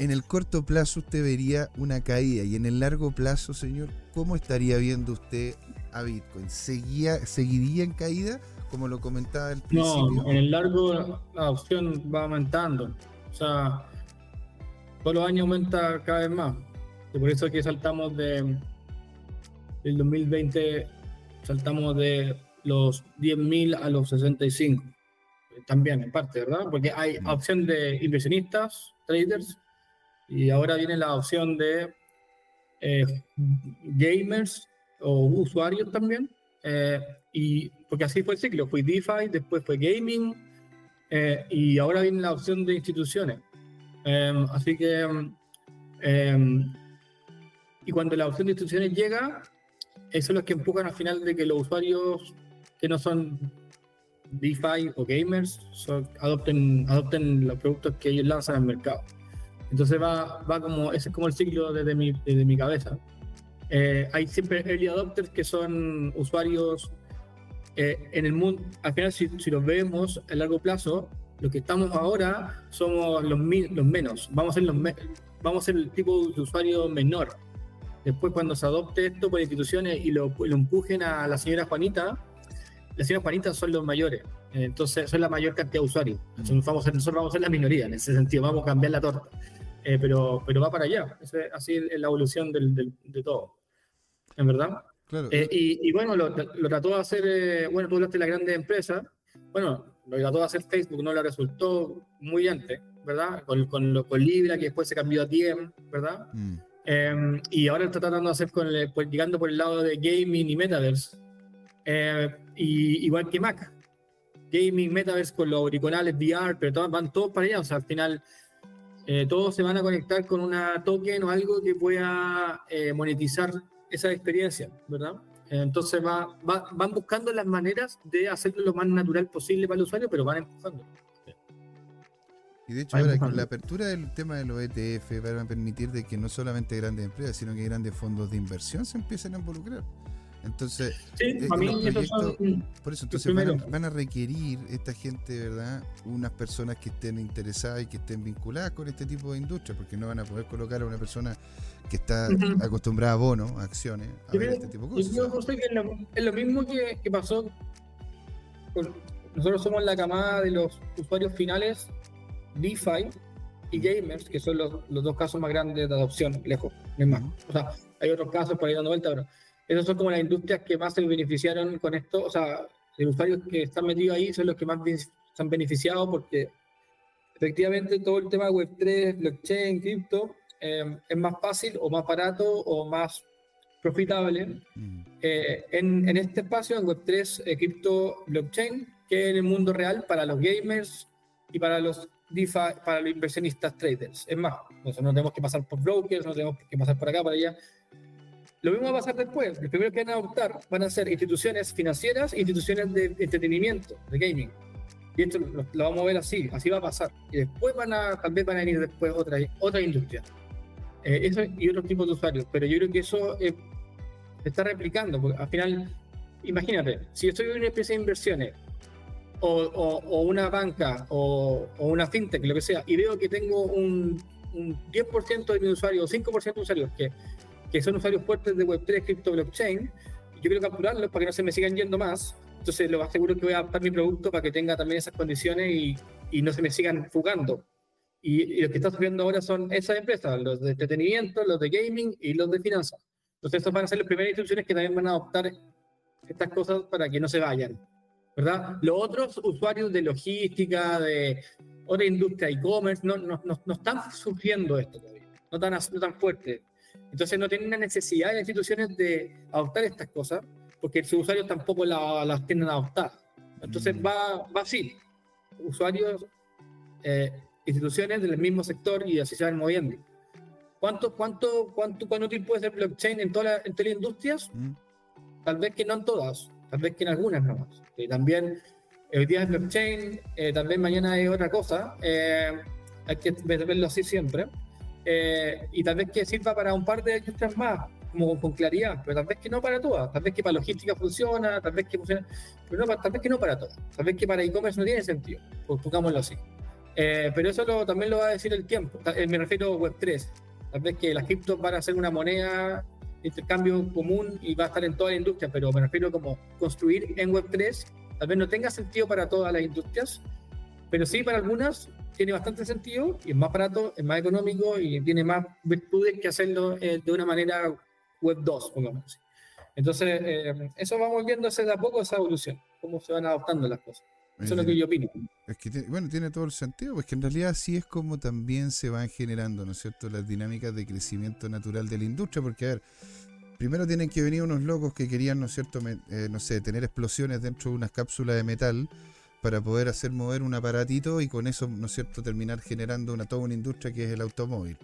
en el corto plazo usted vería una caída y en el largo plazo, señor, ¿cómo estaría viendo usted a Bitcoin? ¿Seguía, ¿Seguiría en caída, como lo comentaba al principio? No, en el largo la opción va aumentando. O sea, todos los años aumenta cada vez más. Y por eso es que saltamos de del 2020, saltamos de los 10.000 a los 65. También, en parte, ¿verdad? Porque hay mm. opción de inversionistas, traders, y ahora viene la opción de eh, gamers o usuarios también. Eh, y porque así fue el ciclo, fue DeFi, después fue gaming eh, y ahora viene la opción de instituciones. Em, así que, y cuando la opción de instituciones llega, esos son los que empujan al final de que los usuarios que no son DeFi o gamers adopten, adopten los productos que ellos lanzan al mercado. Entonces va, va como, ese es como el ciclo desde mi, desde mi cabeza. Eh, hay siempre early adopters que son usuarios eh, en el mundo. Al final, si, si los vemos a largo plazo, lo que estamos ahora somos los, los menos. Vamos a ser los vamos a ser el tipo de usuario menor. Después, cuando se adopte esto por instituciones y lo, lo empujen a la señora Juanita, las señoras Juanitas son los mayores. Entonces, son la mayor cantidad de usuarios. Entonces, vamos a, nosotros vamos a ser la minoría en ese sentido. Vamos a cambiar la torta. Eh, pero, pero va para allá. así es la evolución del, de todo. ¿En verdad? Eh, y, bueno, lo, trató de hacer, eh, bueno, tú hablaste de la grande empresa. Bueno, lo trató de hacer Facebook, no le resultó muy antes, ¿verdad? Con, con, con Libra, que después se cambió a Diem, ¿verdad? Mm. Em, y ahora está tratando de hacer con pues, llegando por el lado de gaming y metaverse. y, igual que Mac. Gaming, metaverse con los auriculares, VR, pero van todos para allá. O sea, al final eh, todos se van a conectar con una token o algo que pueda eh, monetizar esa experiencia, ¿verdad? Entonces va, van buscando las maneras de hacerlo lo más natural posible para el usuario, pero van empujando. Y de hecho, ahora con la apertura del tema de los ETF van a permitir de que no solamente grandes empresas, sino que grandes fondos de inversión se empiecen a involucrar. Entonces, eh, por eso, entonces van a, requerir esta gente, ¿verdad? Unas personas que estén interesadas y que estén vinculadas con este tipo de industria, porque no van a poder colocar a una persona que está acostumbrada a bonos, a acciones, a ver este tipo de cosas. Yo que es lo, mismo que, pasó. nosotros somos la camada de los usuarios finales, DeFi y gamers, que son los, dos casos más grandes de adopción, lejos. más. O sea, hay otros casos por ahí dando vuelta, pero esas son como las industrias que más se beneficiaron con esto, o sea, los usuarios que están metidos ahí son los que más se han beneficiado porque efectivamente todo el tema Web3, blockchain, cripto, eh, es más fácil o más barato o más profitable mm. eh, en, en, este espacio, en Web3, eh, cripto, blockchain, que en el mundo real para los gamers y para los DeFi para los inversionistas traders. Es más, nosotros no tenemos que pasar por brokers, no tenemos que pasar por acá, por allá. Lo mismo va a pasar después. Los primeros que van a adoptar van a ser instituciones financieras instituciones de entretenimiento, de gaming. Y esto lo, vamos a ver así, así va a pasar. Y después van a, vez van a venir después otra, otra industria. Eh, eso y otros tipos de usuarios. Pero yo creo que eso eh, se está replicando, porque al final, imagínate, si yo estoy en una empresa de inversiones o, una banca o, una fintech, lo que sea, y veo que tengo un, un 10% de mis usuarios o 5% de usuarios que, que son usuarios fuertes de Web3, cripto, blockchain, yo quiero capturarlos para que no se me sigan yendo más. Entonces, lo aseguro que voy a adaptar mi producto para que tenga también esas condiciones y, y no se me sigan fugando. Y, y, que está subiendo ahora son esas empresas, los de entretenimiento, los de gaming y los de finanzas. Entonces, estos van a ser las primeras instituciones que también van a adoptar estas cosas para que no se vayan. ¿Verdad? Los otros usuarios de logística, de otra industria, e-commerce, no, no, no, están sufriendo esto todavía, no tan, no tan fuerte. Entonces no tienen la necesidad de las instituciones de adoptar estas cosas, porque sus usuarios tampoco las tienen a adoptar. Entonces mm. va, va así, usuarios, eh, instituciones del mismo sector y así se van moviendo. ¿Cuánto, cuánto, cuánto, cuánto útil puede ser blockchain en, todas las industrias? Mm. Tal vez que no en todas, tal vez que en algunas nomás. Y también hoy día es blockchain, eh, también mañana es otra cosa, eh, hay que verlo así siempre. Eh, y tal vez que sirva para un par de industrias más, como con claridad, pero tal vez que no para todas, tal vez que para logística funciona, tal vez que funciona, pero no, tal vez que no para todas, tal vez que para e-commerce no tiene sentido, pues pongámoslo así. pero eso también lo va a decir el tiempo, me refiero a Web3, tal vez que las criptos van a ser una moneda intercambio común y va a estar en toda la industria, pero me refiero como construir en Web3, tal vez no tenga sentido para todas las industrias, pero sí para algunas tiene bastante sentido y es más barato, es más económico y tiene más virtudes que hacerlo eh, de una manera Web 2, pongamos Entonces, eh, eso vamos viendo de a poco esa evolución, cómo se van adaptando las cosas. Eso es lo que yo opino. Es que, bueno, tiene todo el sentido, pues que en realidad así es como también se van generando, ¿no es cierto?, las dinámicas de crecimiento natural de la industria, porque, a ver, primero tienen que venir unos locos que querían, ¿no es cierto?, eh, no sé, tener explosiones dentro de unas cápsulas de metal para poder hacer mover un aparatito y con eso, ¿no es cierto?, terminar generando una, toda una industria que es el automóvil.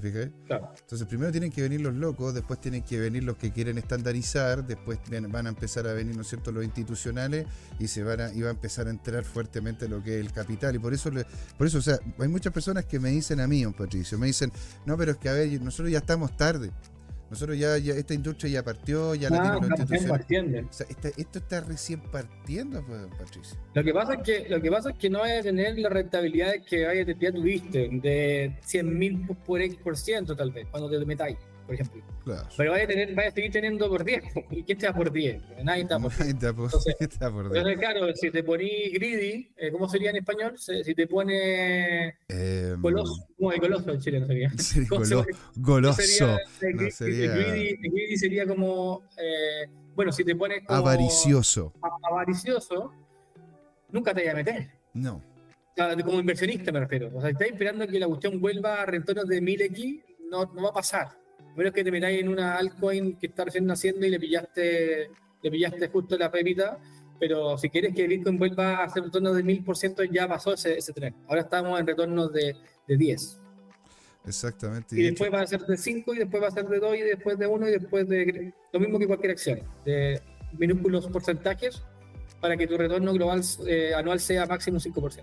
¿Te Entonces primero tienen que venir los locos, después tienen que venir los que quieren estandarizar, después van a empezar a venir, ¿no es cierto?, los institucionales y se van a, y va a empezar a entrar fuertemente lo que es el capital. Y por eso, por eso, o sea, hay muchas personas que me dicen a mí, don Patricio, me dicen, no, pero es que a ver, nosotros ya estamos tarde. Nosotros ya, ya, esta industria ya partió, ya la ah, tienen O sea, esto está recién partiendo, pues, Patricio. Lo que pasa es que, lo que pasa es que no vaya a tener la rentabilidad que ya tuviste, de 100 mil por X por ciento tal vez, cuando te metáis por ejemplo. Claro. Pero vaya a, tener, vaya a seguir teniendo por 10. ¿Y quién te da por 10? Nadie está por 10. Nadie está por, entonces, está por 10. Entonces, claro, si te ponís greedy, eh, ¿cómo sería en español? Si te pone eh, goloso, ¿cómo es goloso en Chile no sería? Sí, golo, goloso. Sería, no sería... Greedy, greedy, sería como, eh, bueno, si te pones como avaricioso. Avaricioso, nunca te voy a meter. No. como inversionista me refiero. O sea, estás esperando que la cuestión vuelva a retornos de 1000X, no, no va a pasar menos que te metáis en una altcoin que está recién naciendo y le pillaste, le pillaste justo la pepita, pero si quieres que Bitcoin vuelva a hacer retornos de 1000%, ya pasó ese, ese tren. Ahora estamos en retornos de, de 10. Exactamente. Y, después va a ser de 5, y después va a ser de 2, y después de 1, y después de lo mismo que cualquier acción, de minúsculos porcentajes para que tu retorno global eh, anual sea máximo 5%.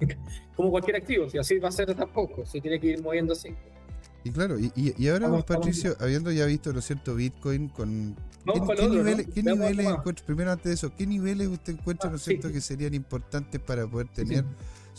Como cualquier activo, si así va a ser tampoco, se tiene que ir moviendo 5. Y claro, y, y ahora, Patricio, habiendo ya visto, lo cierto, Bitcoin con... ¿Qué, niveles, ¿qué niveles encuentra, primero antes de eso, qué niveles usted encuentra, ah, lo cierto, que serían importantes para poder tener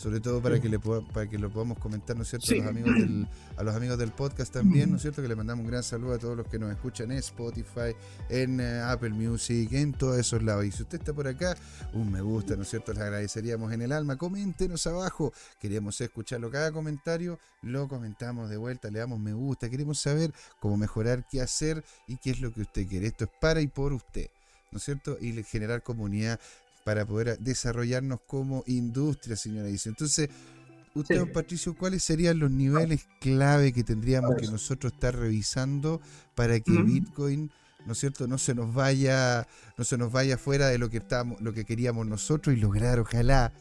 sobre todo para que le para que lo podamos comentar, ¿no es cierto?, a, los amigos del, a los amigos del podcast también, ¿no es cierto?, que le mandamos un gran saludo a todos los que nos escuchan en Spotify, en eh, Apple Music, en todos esos lados. Y si usted está por acá, un me gusta, ¿no es cierto?, les agradeceríamos en el alma. Coméntenos abajo, queremos escucharlo. Cada comentario lo comentamos de vuelta, le damos me gusta, queremos saber cómo mejorar, qué hacer y qué es lo que usted quiere. Esto es para y por usted. ¿no es cierto? Y generar comunidad para poder desarrollarnos como industria, señora dice. Entonces, usted, Patricio, ¿cuáles serían los niveles clave que tendríamos que nosotros estar revisando para que Bitcoin ¿no es cierto? No se nos vaya, no se nos vaya fuera de lo que estamos, lo que queríamos nosotros y lograr, ojalá,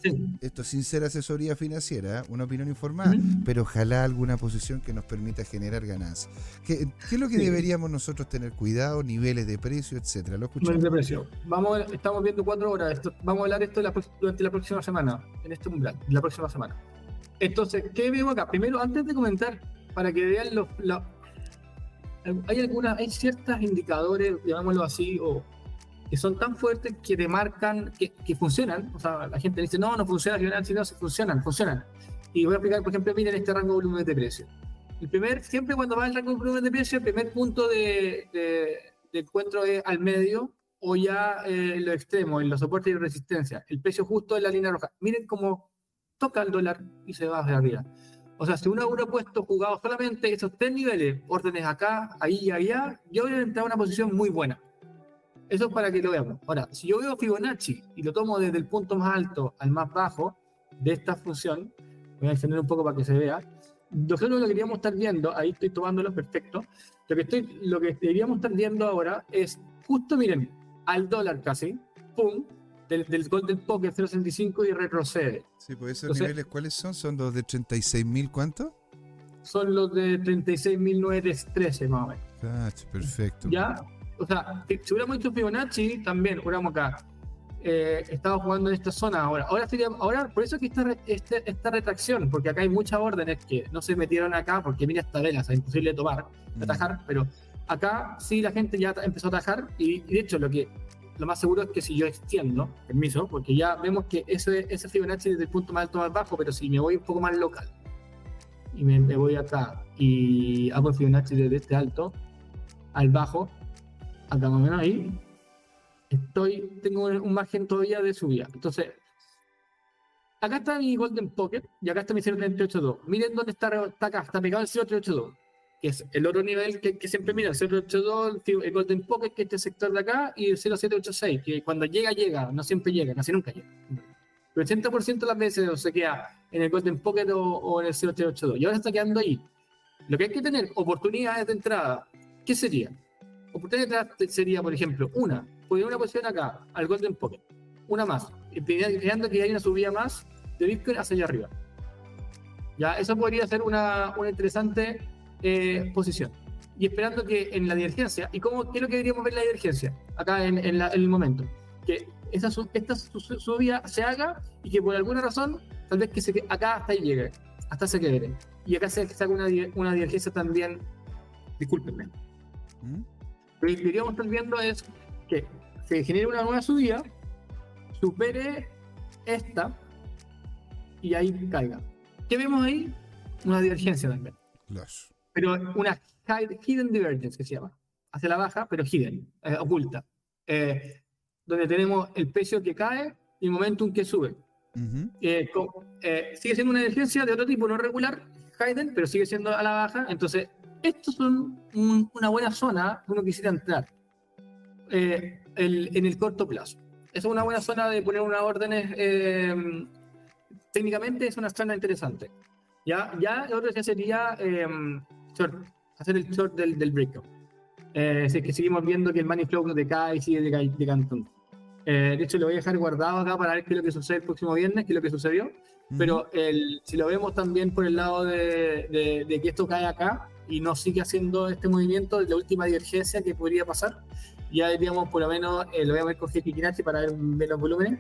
esto sin ser asesoría financiera, ¿eh? una opinión informada, pero ojalá alguna posición que nos permita generar ganancias. ¿Qué, es lo que deberíamos nosotros tener cuidado? Niveles de precio, etcétera. ¿Lo Niveles de precio. Vamos, estamos viendo cuatro horas. vamos a hablar esto durante la próxima semana, en este umbral, la próxima semana. Entonces, ¿qué vemos acá? Primero, antes de comentar, para que vean los, hay algunas, hay ciertos indicadores, llamémoslo así, o que son tan fuertes que demarcan que, que funcionan. O sea, la gente dice, no, no funciona, si no, se funcionan, funcionan. Y voy a explicar, por ejemplo, miren este rango de volumen de precio. El primer, siempre cuando va el rango de volumen de precio, el primer punto de, de, encuentro es al medio o ya eh, en los extremos, en los soportes y resistencia. El precio justo de la línea roja. Miren cómo toca el dólar y se va hacia arriba. O sea, si uno hubiera puesto jugado solamente esos tres niveles, órdenes acá, ahí y allá, yo hubiera entrado en una posición muy buena. Eso es para que lo veamos. Ahora, si yo veo Fibonacci y lo tomo desde el punto más alto al más bajo de esta función, voy a extender un poco para que se vea. Nosotros lo que queríamos estar viendo, ahí estoy tomándolo perfecto. Lo que, estoy, lo que deberíamos estar viendo ahora es justo, miren, al dólar casi, pum, del, del Golden Pocket 0.65 y retrocede. Sí, pues esos niveles, ¿cuáles son? ¿Son los de 36.000 cuánto? Son los de 36.913 más o menos. Ah, perfecto. Ya, o sea, si hubiéramos hecho Fibonacci, también hubiéramos acá. Eh, estaba jugando en esta zona ahora. Ahora, sería, ahora por eso que esta, este, esta retracción, porque acá hay muchas órdenes que no se metieron acá, porque mira esta vela, es imposible tomar, mm. atajar, pero acá sí la gente ya empezó a atajar y de hecho lo que lo más seguro es que si yo extiendo, permiso, porque ya vemos que ese, ese Fibonacci desde el punto más alto más bajo, pero si me voy un poco más local y me, voy acá y hago el Fibonacci desde este alto al bajo, acá más o menos ahí, estoy, tengo un margen todavía de subida. Entonces, acá está mi Golden Pocket y acá está mi 0.382. Miren dónde está, está acá, está pegado el 0.382 que es el otro nivel que, siempre mira, el 082, el Golden Pocket, que es este sector de acá, y el 0786, que cuando llega, llega, no siempre llega, casi nunca llega. El 80% de las veces se queda en el Golden Pocket o, en el 0782, y ahora está quedando ahí. Lo que hay que tener, oportunidades de entrada, ¿qué sería? Oportunidades de entrada sería, por ejemplo, una, poner una posición acá, al Golden Pocket, una más, esperando que haya una subida más de Bitcoin hacia allá arriba. Ya, eso podría ser una, una interesante eh, posición. Y esperando que en la divergencia, ¿y cómo, qué es lo que deberíamos ver en la divergencia? Acá en, el momento. Que esa, esta subida se haga y que por alguna razón, tal vez que se, acá hasta ahí llegue, hasta se quede. Y acá se, haga una, una divergencia también, discúlpenme. ¿Mm? Lo que deberíamos estar viendo es que se genere una nueva subida, supere esta y ahí caiga. ¿Qué vemos ahí? Una divergencia también pero una hidden divergence que se llama, hacia la baja, pero hidden, eh, oculta, eh, donde tenemos el precio que cae y el momentum que sube. Eh, sigue siendo una divergencia de otro tipo, no regular, hidden, pero sigue siendo a la baja, entonces estos son una buena zona que uno quisiera entrar en el corto plazo. es una buena zona de poner unas órdenes, técnicamente es una zona interesante. Ya, ya otro ya sería em, hacer el short del, del breakout. Eh, que seguimos viendo que el money flow no decae y sigue decantando. Eh, de hecho, lo voy a dejar guardado acá para ver qué es lo que sucede el próximo viernes, qué es lo que sucedió. Pero el, si lo vemos también por el lado de, de, que esto cae acá y no sigue haciendo este movimiento, de la última divergencia que podría pasar, ya diríamos por lo menos, eh, lo voy a ver con Kinachi para ver, ver los volúmenes,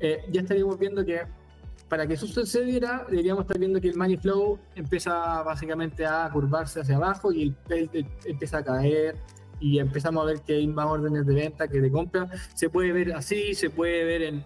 eh, ya estaríamos viendo que para que eso sucediera, deberíamos estar viendo que el money flow empieza básicamente a curvarse hacia abajo y el PEL empieza a caer y empezamos a ver que hay más órdenes de venta que de compra. Se puede ver así, se puede ver en,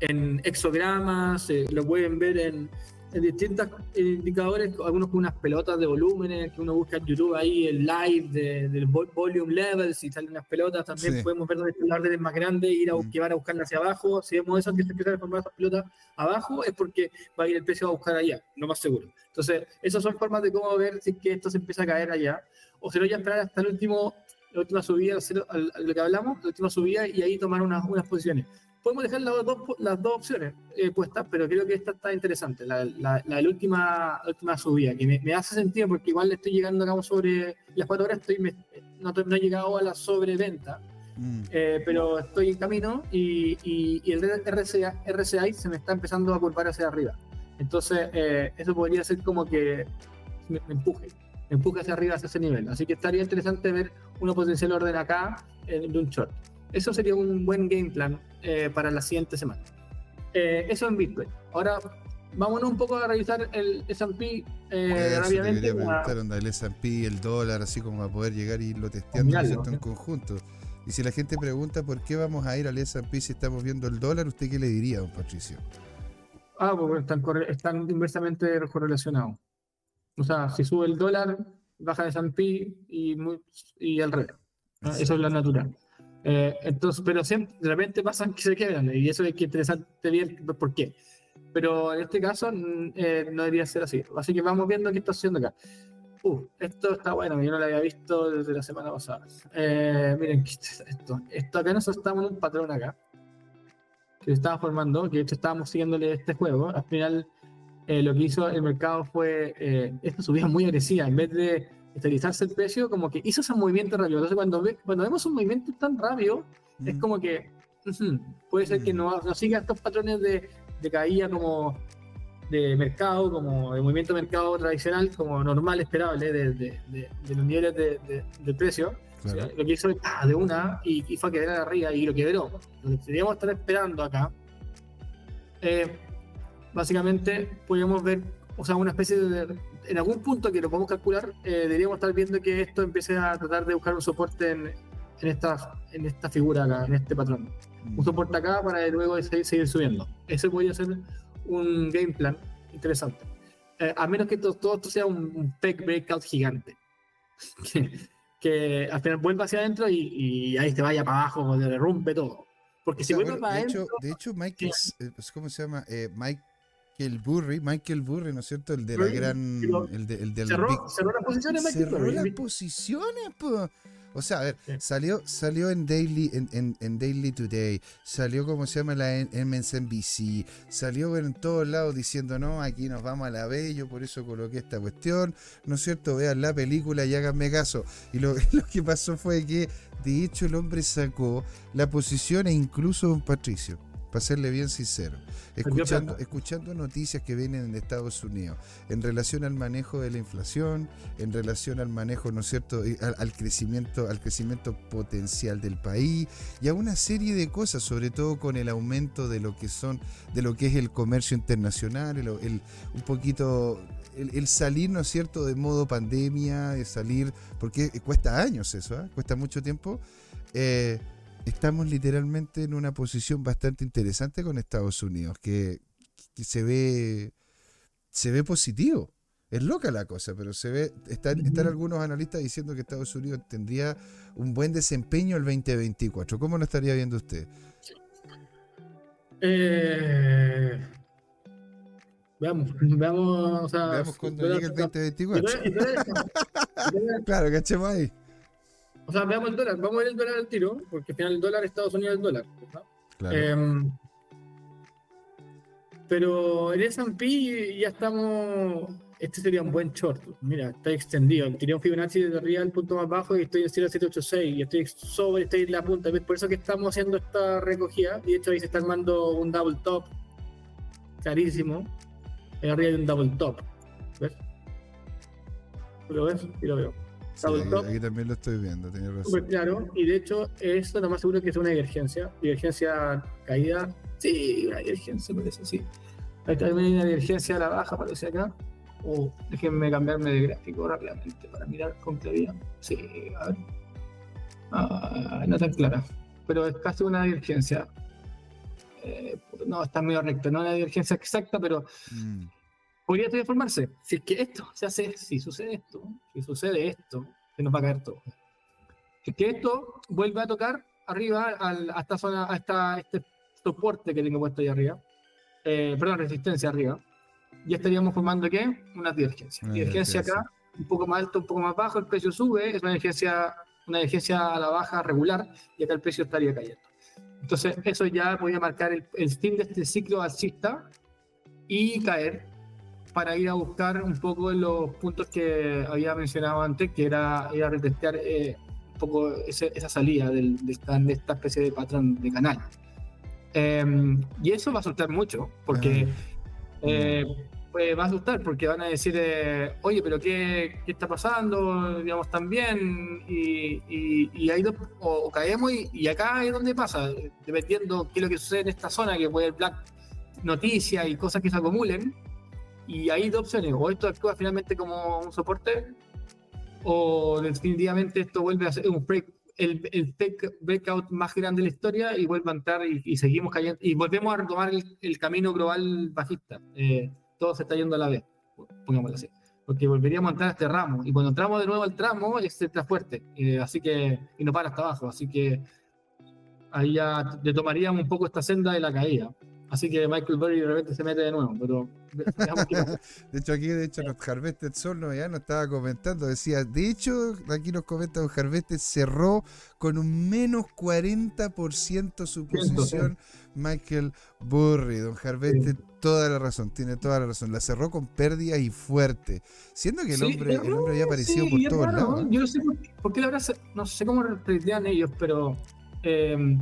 en exogramas, lo pueden ver en, en distintos indicadores, algunos con unas pelotas de volúmenes que uno busca en YouTube ahí, el live de, del volume level, si salen unas pelotas, también podemos ver dónde están las más grandes, ir a, mm. que van a buscarla hacia abajo. Si vemos eso que se empieza a formar esas pelotas abajo, es porque va a ir el precio a buscar allá, no más seguro. Entonces, esas son formas de cómo ver si que esto se empieza a caer allá, o si no, ya esperar hasta el último, la última subida, lo que hablamos, la última subida, y ahí tomar unas, unas posiciones. Podemos dejar las dos, las dos opciones eh, puestas, pero creo que esta está interesante, la, la, la, última, última subida, que me, hace sentido porque igual le estoy llegando, digamos, sobre las cuatro horas, estoy, no, no, he llegado a la sobreventa, mm. eh, pero estoy en camino y, y, el RCA, RCI se me está empezando a curvar hacia arriba. Entonces, eh, eso podría ser como que me, empuje, me empuje hacia arriba, hacia ese nivel. Así que estaría interesante ver una potencial orden acá de un short. Eso sería un buen game plan eh, para la siguiente semana. Eh, eso en Bitcoin. Ahora, vámonos un poco a revisar el S&P eh, rápidamente. Preguntar el S&P, el dólar, así como a poder llegar y irlo testeando en conjunto. Y si la gente pregunta por qué vamos a ir al S&P si estamos viendo el dólar, ¿usted qué le diría, don Patricio? Ah, pues están, están inversamente correlacionados. O sea, si sube el dólar, baja el S&P y, y al revés. Eso es lo natural. Eh, entonces, pero siempre, de repente pasan que se quedan y eso es que interesante ver por qué. Pero en este caso mm, eh, no debería ser así. Así que vamos viendo qué está haciendo acá. Uh, esto está bueno, yo no lo había visto desde la semana pasada. Eh, miren, esto, esto acá nosotros estamos en un patrón acá que se estaba formando, que de hecho estábamos siguiéndole este juego. Al final, lo que hizo el mercado fue esta subida muy agresiva. En vez de estabilizarse el precio, como que hizo ese movimiento rápido. Entonces, cuando, cuando vemos un movimiento tan rápido, es como que puede ser que no, no, siga estos patrones de, de, caída como de mercado, como de movimiento de mercado tradicional, como normal, esperable, de, de, de los niveles de, precio. lo que hizo ah, de una y, fue a quedar arriba y lo quebró. Lo que deberíamos estar esperando acá, eh, básicamente, podríamos ver, o sea, una especie de en algún punto que lo podemos calcular, eh, deberíamos estar viendo que esto empiece a tratar de buscar un soporte en, en, esta, en esta figura acá, en este patrón. Un soporte acá para luego seguir, subiendo. Ese podría ser un game plan interesante. Eh, a menos que todo, esto sea un, un breakout gigante. que, al final vuelva hacia adentro y, ahí te vaya para abajo, se derrumpe todo. Porque si vuelve para adentro. de hecho, Mike, es, eh, pues, ¿cómo se llama? Mike el Burry, Michael Burry, ¿no es cierto? El de la gran. El, de, el del cerró, cerró las posiciones, Michael Cerró las posiciones. O sea, a ver, salió, salió en Daily, en, en, Daily Today, salió como se llama la MSNBC, salió en todos lados diciendo, no, aquí nos vamos a la B, yo por eso coloqué esta cuestión, ¿no es cierto? Vean la película y háganme caso. Y lo, lo que pasó fue que, de hecho, el hombre sacó la posición e incluso don Patricio para serle bien sincero, escuchando, escuchando noticias que vienen de Estados Unidos en relación al manejo de la inflación, en relación al manejo, ¿no es cierto?, al, crecimiento, al crecimiento potencial del país y a una serie de cosas, sobre todo con el aumento de lo que son, de lo que es el comercio internacional, el, un poquito el, salir, ¿no es cierto?, de modo pandemia, de salir, porque cuesta años eso, ¿eh? cuesta mucho tiempo. Eh, estamos literalmente en una posición bastante interesante con Estados Unidos, que, se ve se ve positivo. Es loca la cosa, pero se ve, están, están algunos analistas diciendo que Estados Unidos tendría un buen desempeño el 2024. ¿Cómo lo estaría viendo usted? Eh, veamos, veamos, veamos cuando llegue el 2024. claro, cachemos ahí. O sea, veamos el dólar, vamos a ver el dólar al tiro, porque al final el dólar Estados Unidos es el dólar. Em, pero en S&P ya estamos, este sería un buen short. Mira, está extendido. Tiré un Fibonacci desde arriba al punto más bajo y estoy en 0786 y estoy sobre, estoy en la punta. Por eso que estamos haciendo esta recogida. Y de hecho ahí se está armando un double top. Clarísimo. En arriba hay un double top. ¿Ves? ¿Lo ves? Y lo veo aquí, también lo estoy viendo, tenía razón. claro, y de hecho, esto lo más seguro que es una divergencia. Divergencia caída. Sí, una divergencia, parece, sí. Ahí también hay una divergencia a la baja, parece acá. Uh, déjenme cambiarme de gráfico rápidamente para mirar con claridad. Sí, a ver. Ah, no tan clara, pero es casi una divergencia. Eh, no, está medio recto, no una divergencia exacta, pero mm podría transformarse. Si es que esto se hace, si sucede esto, si sucede esto, se nos va a caer todo. Si es que esto vuelve a tocar arriba a esta zona, a esta, este soporte que tengo puesto ahí arriba, eh, perdón, resistencia arriba, ya estaríamos formando ¿qué? Una divergencia. Una divergencia acá, un poco más alto, un poco más bajo, el precio sube, es una divergencia, una divergencia a la baja regular y acá el precio estaría cayendo. Entonces, eso ya podía marcar el, el fin de este ciclo alcista y caer para ir a buscar un poco los puntos que había mencionado antes, que era, era retestear eh, un poco esa salida de, esta, de, esta, especie de patrón de canal. Em, y eso va a asustar mucho, porque ah. eh, pues va a asustar, porque van a decir, eh, oye, pero qué, qué, está pasando? Digamos, también, y, y, y ahí o, caemos, y, y, acá es donde pasa, dependiendo qué es lo que sucede en esta zona, que puede haber black noticias y cosas que se acumulen y hay dos opciones, o esto actúa finalmente como un soporte, o definitivamente esto vuelve a ser un break, el, el breakout más grande de la historia y vuelve a entrar y, seguimos cayendo, y volvemos a retomar el, camino global bajista. Eh, todo se está yendo a la vez, pongámoslo así. Porque volveríamos a entrar a este ramo, y cuando entramos de nuevo al tramo, este está fuerte, eh, así que, y no para hasta abajo, así que ahí ya tomaríamos un poco esta senda de la caída. Así que Michael Burry de repente se mete de nuevo, pero de hecho, aquí, de hecho, los Harvested Sol ya nos estaba comentando, decía, de hecho, aquí nos comenta Don Harvested cerró con un menos 40% su posición Michael Burry. Don Harvested, toda la razón, tiene toda la razón. La cerró con pérdida y fuerte. Siendo que el hombre, el hombre había aparecido por todos lados. Yo no sé por, qué la verdad, no sé cómo retuitean ellos, pero eh,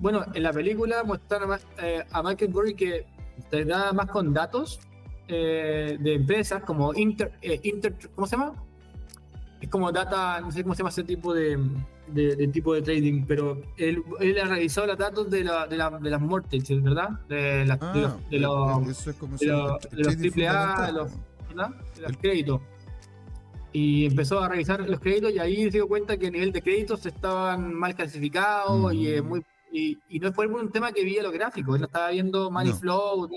bueno, en la película muestran a, eh, a Michael Burry que te da más con datos eh, de empresas como Inter, eh, Inter, ¿cómo se llama? Es como data, no sé cómo se llama ese tipo de, de, tipo de trading, pero él, él, ha revisado los datos de, la, de, la, de las mortgages, ¿verdad? De, la, de los, de los, de los, AAA, de los, ¿verdad? De los créditos y empezó a revisar los créditos y ahí se dio cuenta que a nivel de créditos estaban mal clasificados y es muy y, y, no fue un tema que vi los gráficos, él estaba viendo Money Flow,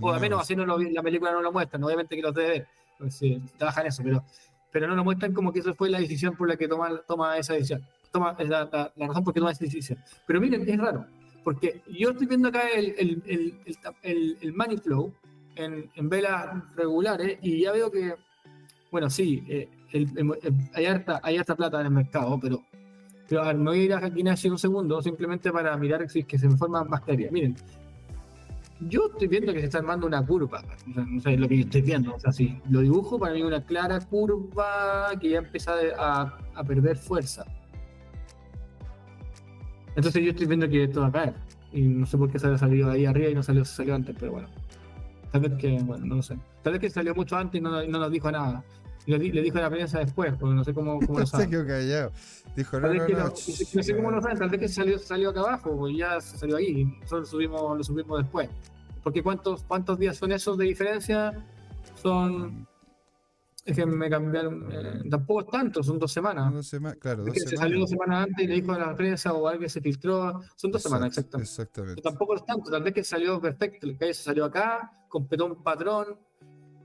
o al menos así no lo, la película no lo muestran, obviamente que lo debe ver, pues trabajan eso, pero, pero no lo muestran como que eso fue la decisión por la que toma, toma esa decisión, toma la, la, la razón por qué toma esa decisión. Pero miren, es raro, porque yo estoy viendo acá el, el, el, el, el Money Flow en, en, velas regulares y ya veo que, bueno, sí, eh, hay, harta, hay harta plata en el mercado, pero pero me voy a ir a un segundo, simplemente para mirar si es que se me forman bacterias. Miren, yo estoy viendo que se está armando una curva, no sé lo que yo estoy viendo, o sea, si lo dibujo, para mí una clara curva que ya empieza a, perder fuerza. Entonces yo estoy viendo que esto va a caer. Y no sé por qué se ha salido ahí arriba y no salió, salió antes, pero bueno. Tal vez que, bueno, no lo sé. Tal vez que salió mucho antes y no, no nos dijo nada. Le, le dijo a la prensa después, porque no sé cómo, cómo lo sabe. se callado. Dijo, no, no, no, no, sé cómo lo saben, tal vez que salió, salió acá abajo, pues ya salió ahí, nosotros lo subimos, lo subimos después. Porque ¿cuántos, ¿cuántos días son esos de diferencia? Son. Es que me cambiaron. Eh, tampoco es tanto, son dos semanas. Dos semanas, claro, dos semanas. Se salió dos semanas antes y le dijo a la prensa o alguien se filtró. Son dos semanas, exactamente. Exactamente. Pero tampoco es tanto, tal vez que salió perfecto. El calle se salió acá, completó un patrón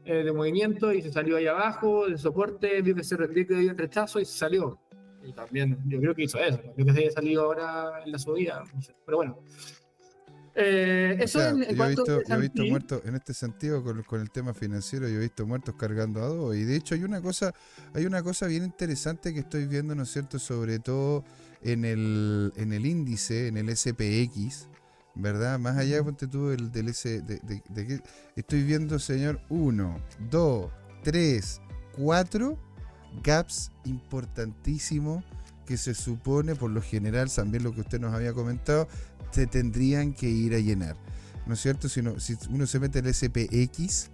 eh, de movimiento y se salió ahí abajo, de soporte, vio que se dio un rechazo y se salió. Y también, yo creo que hizo eso, creo que se haya salido ahora en la subida, no sé. pero bueno. Eh, eso yo, he visto, he visto muertos en este sentido con, con, el tema financiero, yo he visto muertos cargando a dos. Y de hecho hay una cosa, hay una cosa bien interesante que estoy viendo, ¿no es cierto? Sobre todo en el, en el índice, en el SPX, ¿verdad? Más allá, ponte tú el, del S, de, de, que estoy viendo, señor, 1, 2, 3, 4 gaps importantísimos que se supone, por lo general, también lo que usted nos había comentado, se tendrían que ir a llenar. ¿No es cierto? Si, si uno se mete el SPX,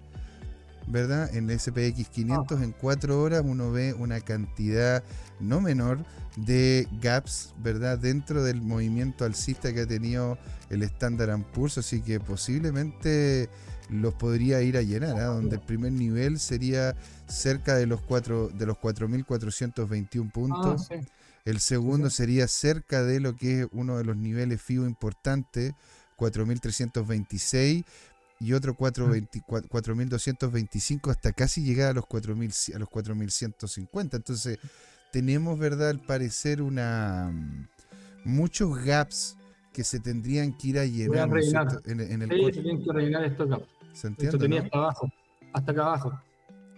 ¿verdad? En el SPX 500 en 4 horas uno ve una cantidad no menor de gaps, ¿verdad? Dentro del movimiento alcista que ha tenido el Standard Poor's, así que posiblemente los podría ir a llenar, ¿ah? donde el primer nivel sería cerca de los 4 de los 4.421 puntos. Ah, el segundo sería cerca de lo que es uno de los niveles FIBO importantes, 4.326 y otro 4.225 hasta casi llegar a los 4.000 a los 4.150. Entonces tenemos, ¿verdad? Al parecer una muchos gaps que se tendrían que ir a llenar en, en, el sí, tienen que rellenar estos gaps. ¿Se entiende? Esto tenía hasta abajo, hasta acá abajo.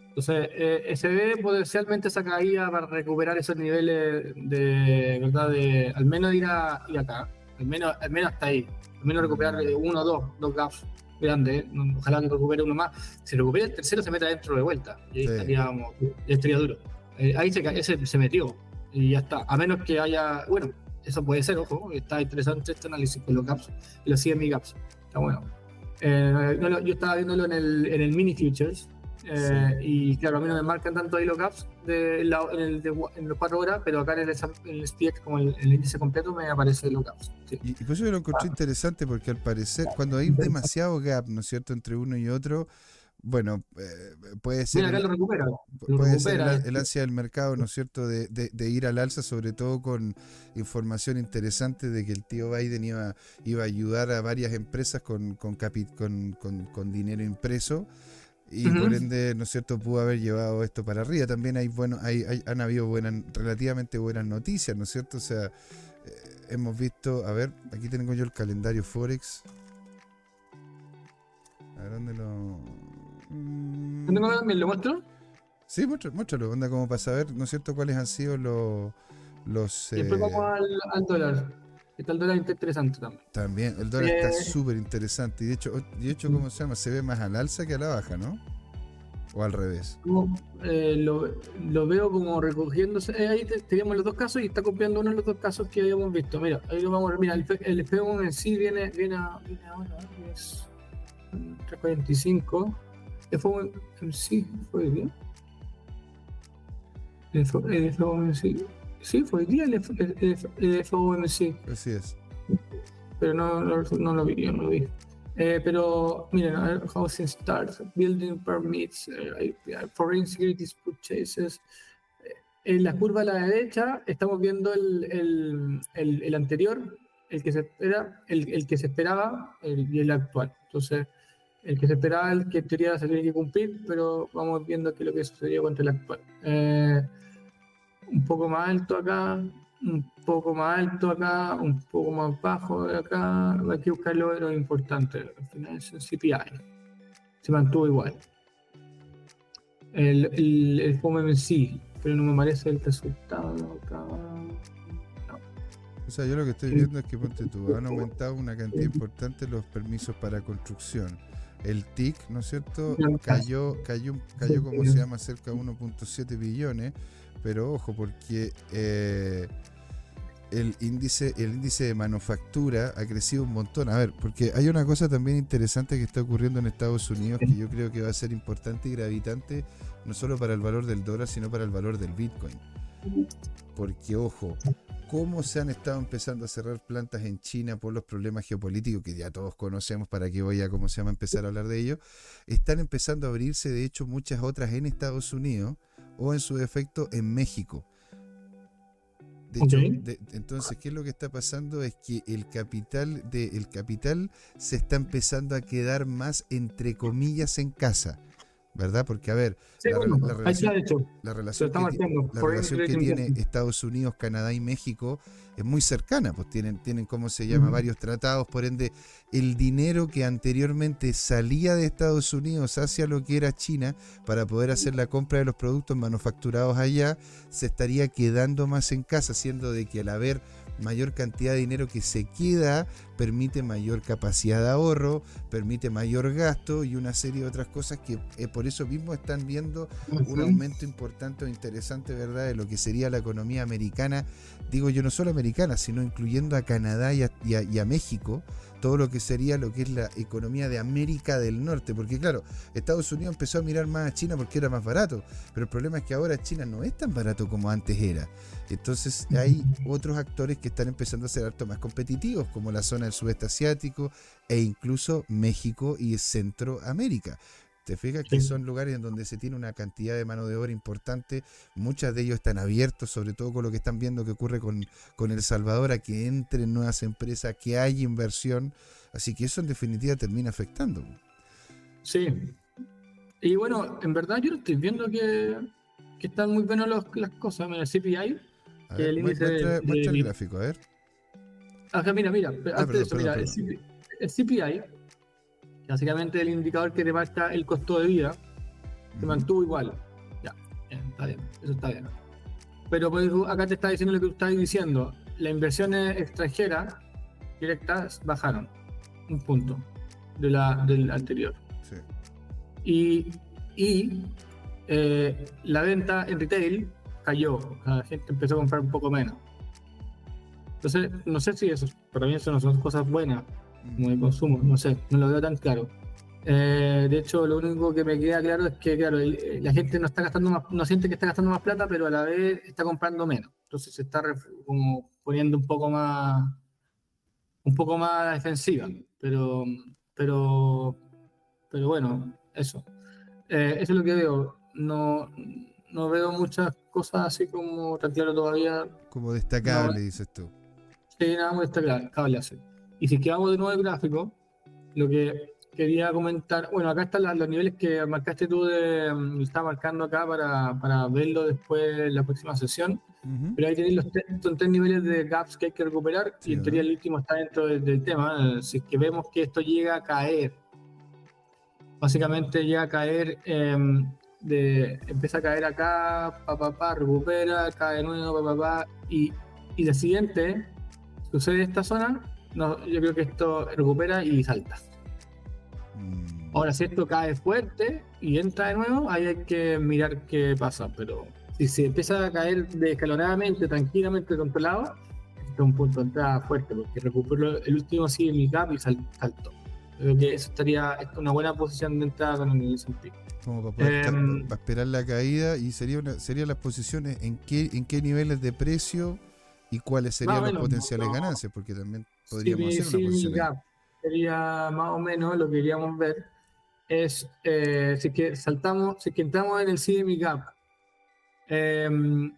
Entonces, eh, se ve potencialmente esa caída para recuperar esos niveles de, ¿verdad? De al menos ir, a, ir acá, al menos, al menos hasta ahí. Al menos recuperar uno o dos, dos gaps grandes. Ojalá que recupere uno más. Si recupera el tercero, se meta dentro de vuelta. Y ahí estaríamos, estaría duro. Eh, ahí se, ese se metió. Y ya está. A menos que haya. Bueno, eso puede ser, ojo. Está interesante este análisis con los gaps y los CME gaps. Está bueno. Eh, yo estaba viéndolo en el, en el mini futures eh, y claro, a mí no me marcan tanto ahí los gaps de en, el, en los 4 horas, pero acá en el, el SPX, como el, el, índice completo, me aparece los gaps. Y, por eso yo lo encontré ah. interesante, porque al parecer, cuando hay demasiado gap, ¿no es cierto?, entre uno y otro, bueno, eh, puede ser, Mira, acá lo recupera, puede ser el, ansia del mercado, ¿no es cierto?, de, de, ir al alza, sobre todo con información interesante de que el tío Biden iba, iba a ayudar a varias empresas con, con, con, con, con dinero impreso y por ende, ¿no es cierto?, pudo haber llevado esto para arriba. También hay, bueno, hay, han habido buenas, relativamente buenas noticias, ¿no es cierto? O sea, eh, hemos visto, a ver, aquí tengo yo el calendario Forex. A ver, ¿dónde lo...? ¿Me lo muestro? Sí, muéstralo, onda como para saber, ¿no es cierto?, cuáles han sido los... los Después eh, vamos al dólar el dólar interesante también. También, el dólar está eh, súper interesante. Y de hecho, de hecho, ¿cómo se llama? Se ve más al alza que a la baja, ¿no? ¿O al revés? Eh, lo, lo, veo como recogiéndose. Eh, ahí teníamos los dos casos y está copiando uno de los dos casos que habíamos visto. Mira, ahí lo vamos a ver. Mira, el, el F1 en sí viene, viene, a, viene ahora, es 345. El F1 en sí fue bien. El F1 en sí. Sí, fue el día el, el, FOMC. Así es. Pero no, no, lo vi, no lo vi. Eh, pero miren, housing starts, building permits, eh, foreign securities purchases. Eh, en la curva a la derecha estamos viendo el, el, el, el anterior, el que se espera, el, el que se esperaba y el actual. Entonces, el que se esperaba, el que en teoría se tiene que cumplir, pero vamos viendo qué es lo que sucedió contra el actual. Eh, un poco más alto acá, un poco más alto acá, un poco más bajo de acá. Hay que buscar lo importante. Al final es el CPI. Se mantuvo igual. El, el, el sí, pero no me parece el resultado acá. O sea, yo lo que estoy viendo es que ponte tú, han aumentado una cantidad importante los permisos para construcción. El TIC, ¿no es cierto? Cayó, cayó, cayó como se llama, cerca de 1.7 billones pero ojo, porque eh, el, índice, el índice de manufactura ha crecido un montón. A ver, porque hay una cosa también interesante que está ocurriendo en Estados Unidos que yo creo que va a ser importante y gravitante, no solo para el valor del dólar, sino para el valor del Bitcoin. Porque, ojo, cómo se han estado empezando a cerrar plantas en China por los problemas geopolíticos que ya todos conocemos, para que voy a, ¿cómo se llama?, empezar a hablar de ello, están empezando a abrirse, de hecho, muchas otras en Estados Unidos o en su defecto en México. De hecho, entonces, ¿qué es lo que está pasando? Es que el capital, de, el capital se está empezando a quedar más, entre comillas, en casa. ¿Verdad? Porque, a ver, la, relación, que, tiene Estados Unidos, Canadá y México es muy cercana, pues tienen, tienen ¿cómo se llama?, varios tratados, por ende, el dinero que anteriormente salía de Estados Unidos hacia lo que era China para poder hacer la compra de los productos manufacturados allá, se estaría quedando más en casa, siendo de que al haber mayor cantidad de dinero que se queda, permite mayor capacidad de ahorro, permite mayor gasto y una serie de otras cosas que eh, por eso mismo están viendo un aumento importante o interesante, ¿verdad?, de lo que sería la economía americana, digo yo no solo americana, sino incluyendo a Canadá y a México, todo lo que sería lo que es la economía de América del Norte, porque claro, Estados Unidos empezó a mirar más a China porque era más barato, pero el problema es que ahora China no es tan barato como antes era. Entonces hay otros actores que están empezando a ser harto más competitivos, como la zona del sudeste asiático e incluso México y Centroamérica. Te fijas que son lugares en donde se tiene una cantidad de mano de obra importante, muchas de ellos están abiertos, sobre todo con lo que están viendo que ocurre con, con El Salvador, a que entren nuevas empresas, que haya inversión, así que eso en definitiva termina afectando. Sí, y bueno, en verdad yo estoy viendo que, están muy buenas las cosas, mira, el CPI, que el índice muestra, el gráfico, a ver. Ajá, mira, mira, ah, antes de eso, mira, el CPI Básicamente el indicador que te marca el costo de vida se mantuvo igual. Ya, está bien, eso está bien. Pero pues, acá te está diciendo lo que tú estás diciendo. La inversión extranjera directas bajaron un punto de la, del anterior. Y, y eh, la venta en retail cayó, la gente empezó a comprar un poco menos. Entonces, no sé si eso, para mí eso no son cosas buenas, como de consumo, no sé, no lo veo tan claro. Eh, de hecho, lo único que me queda claro es que, claro, la gente no está gastando más, no siente que está gastando más plata, pero a la vez está comprando menos. Entonces se está como poniendo un poco más, un poco más defensiva. Pero, pero, pero bueno, eso. Eh, eso es lo que veo. No, no veo muchas cosas así como tan claro todavía. Como destacable, dices tú. Sí, nada muy destacable así. Y si quedamos de nuevo el gráfico, lo que quería comentar, bueno, acá están los niveles que marcaste tú, de, mm, está marcando acá para, para verlo después en la próxima sesión, pero ahí tenéis los son tres niveles de gaps que hay que recuperar y en teoría el último está dentro del, tema, si es que vemos que esto llega a caer, básicamente llega a caer, em, de, empieza a caer acá, pa, pa, pa, recupera, cae de nuevo, pa, pa, pa, y, y la siguiente, sucede esta zona, no, yo creo que esto recupera y salta. Mm. Ahora, si esto cae fuerte y entra de nuevo, ahí hay que mirar qué pasa. Pero si se empieza a caer descalonadamente, tranquilamente, controlado, este es un punto de entrada fuerte, porque recuperó el último sigue mi gap y saltó. Creo que eso estaría una buena posición de entrada con el S&P. Como para, poder em, esperar la caída y sería serían las posiciones en qué, en qué niveles de precio y cuáles serían las potenciales ganancias, porque también podríamos hacer una posición sería más o menos lo que queríamos ver, es eh, si que saltamos, si que entramos en el CME Gap, em,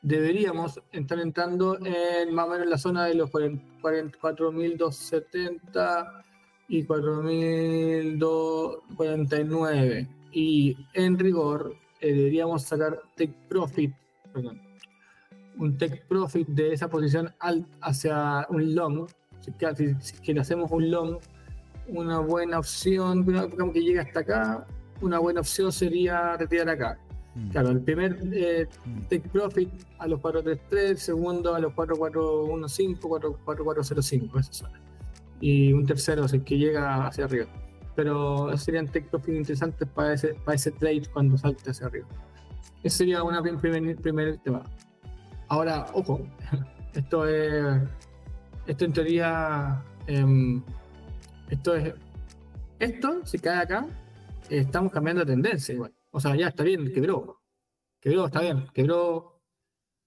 deberíamos estar entrando en más o menos en la zona de los 44.270 y 4.249. Y en rigor, eh, deberíamos sacar take profit, perdón, un take profit de esa posición hacia un long si, que hacemos un long, una buena opción, digamos que llega hasta acá, una buena opción sería retirar acá. Mm. Claro, el primer eh, mm. take profit a los 433, el segundo a los 4415, 4405, esa zona. Y un tercero es el que llega hacia arriba. Pero serían take profit interesantes para ese, para ese trade cuando salte hacia arriba. Ese sería un primer, primer tema. Ahora, ojo, esto es esto en teoría, em, esto es, esto, si cae acá, estamos cambiando de tendencia igual. O sea, ya está bien, quebró. Quebró, está bien, quebró,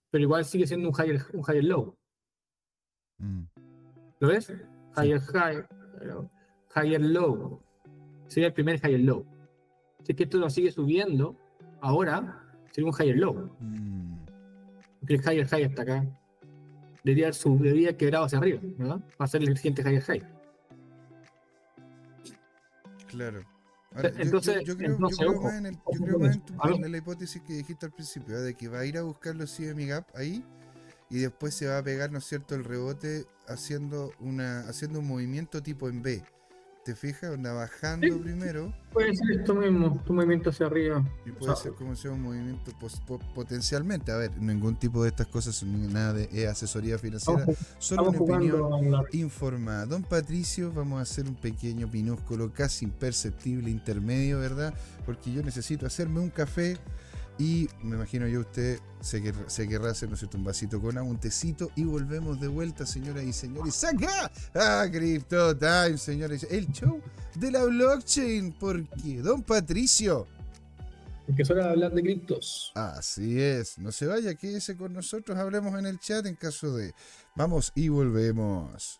pero igual sigue siendo un higher, un higher low. Mm. ¿Lo ves? Higher high, higher low. Sería el primer higher low. Si es que esto lo sigue subiendo, ahora sería un higher low. Mm. Porque el higher high está acá debería, su, debería quebrado hacia arriba, ¿verdad? Va a ser el siguiente higher high. Claro. entonces, yo, creo, más en, el, yo creo más en, la hipótesis que dijiste al principio, ¿eh? de que va a ir a buscar los CME Gap ahí y después se va a pegar, ¿no es cierto?, el rebote haciendo, una, haciendo un movimiento tipo en B. ¿Te fijas? Anda bajando primero. Puede ser esto mismo, tu movimiento hacia arriba. Y puede ser como sea un movimiento potencialmente. A ver, ningún tipo de estas cosas, nada de asesoría financiera, solo una opinión informada. Don Patricio, vamos a hacer un pequeño minúsculo, casi imperceptible intermedio, ¿verdad? Porque yo necesito hacerme un café y me imagino yo usted se, querrá, se querrá hacer un vasito con agua, un tecito y volvemos de vuelta, señoras y señores. ¡Saca! ¡Ah, Crypto Time, señores! El show de la blockchain. porque Don Patricio? Porque es hora de hablar de criptos. Así es. No se vaya, quédese con nosotros. Hablemos en el chat en caso de. Vamos y volvemos.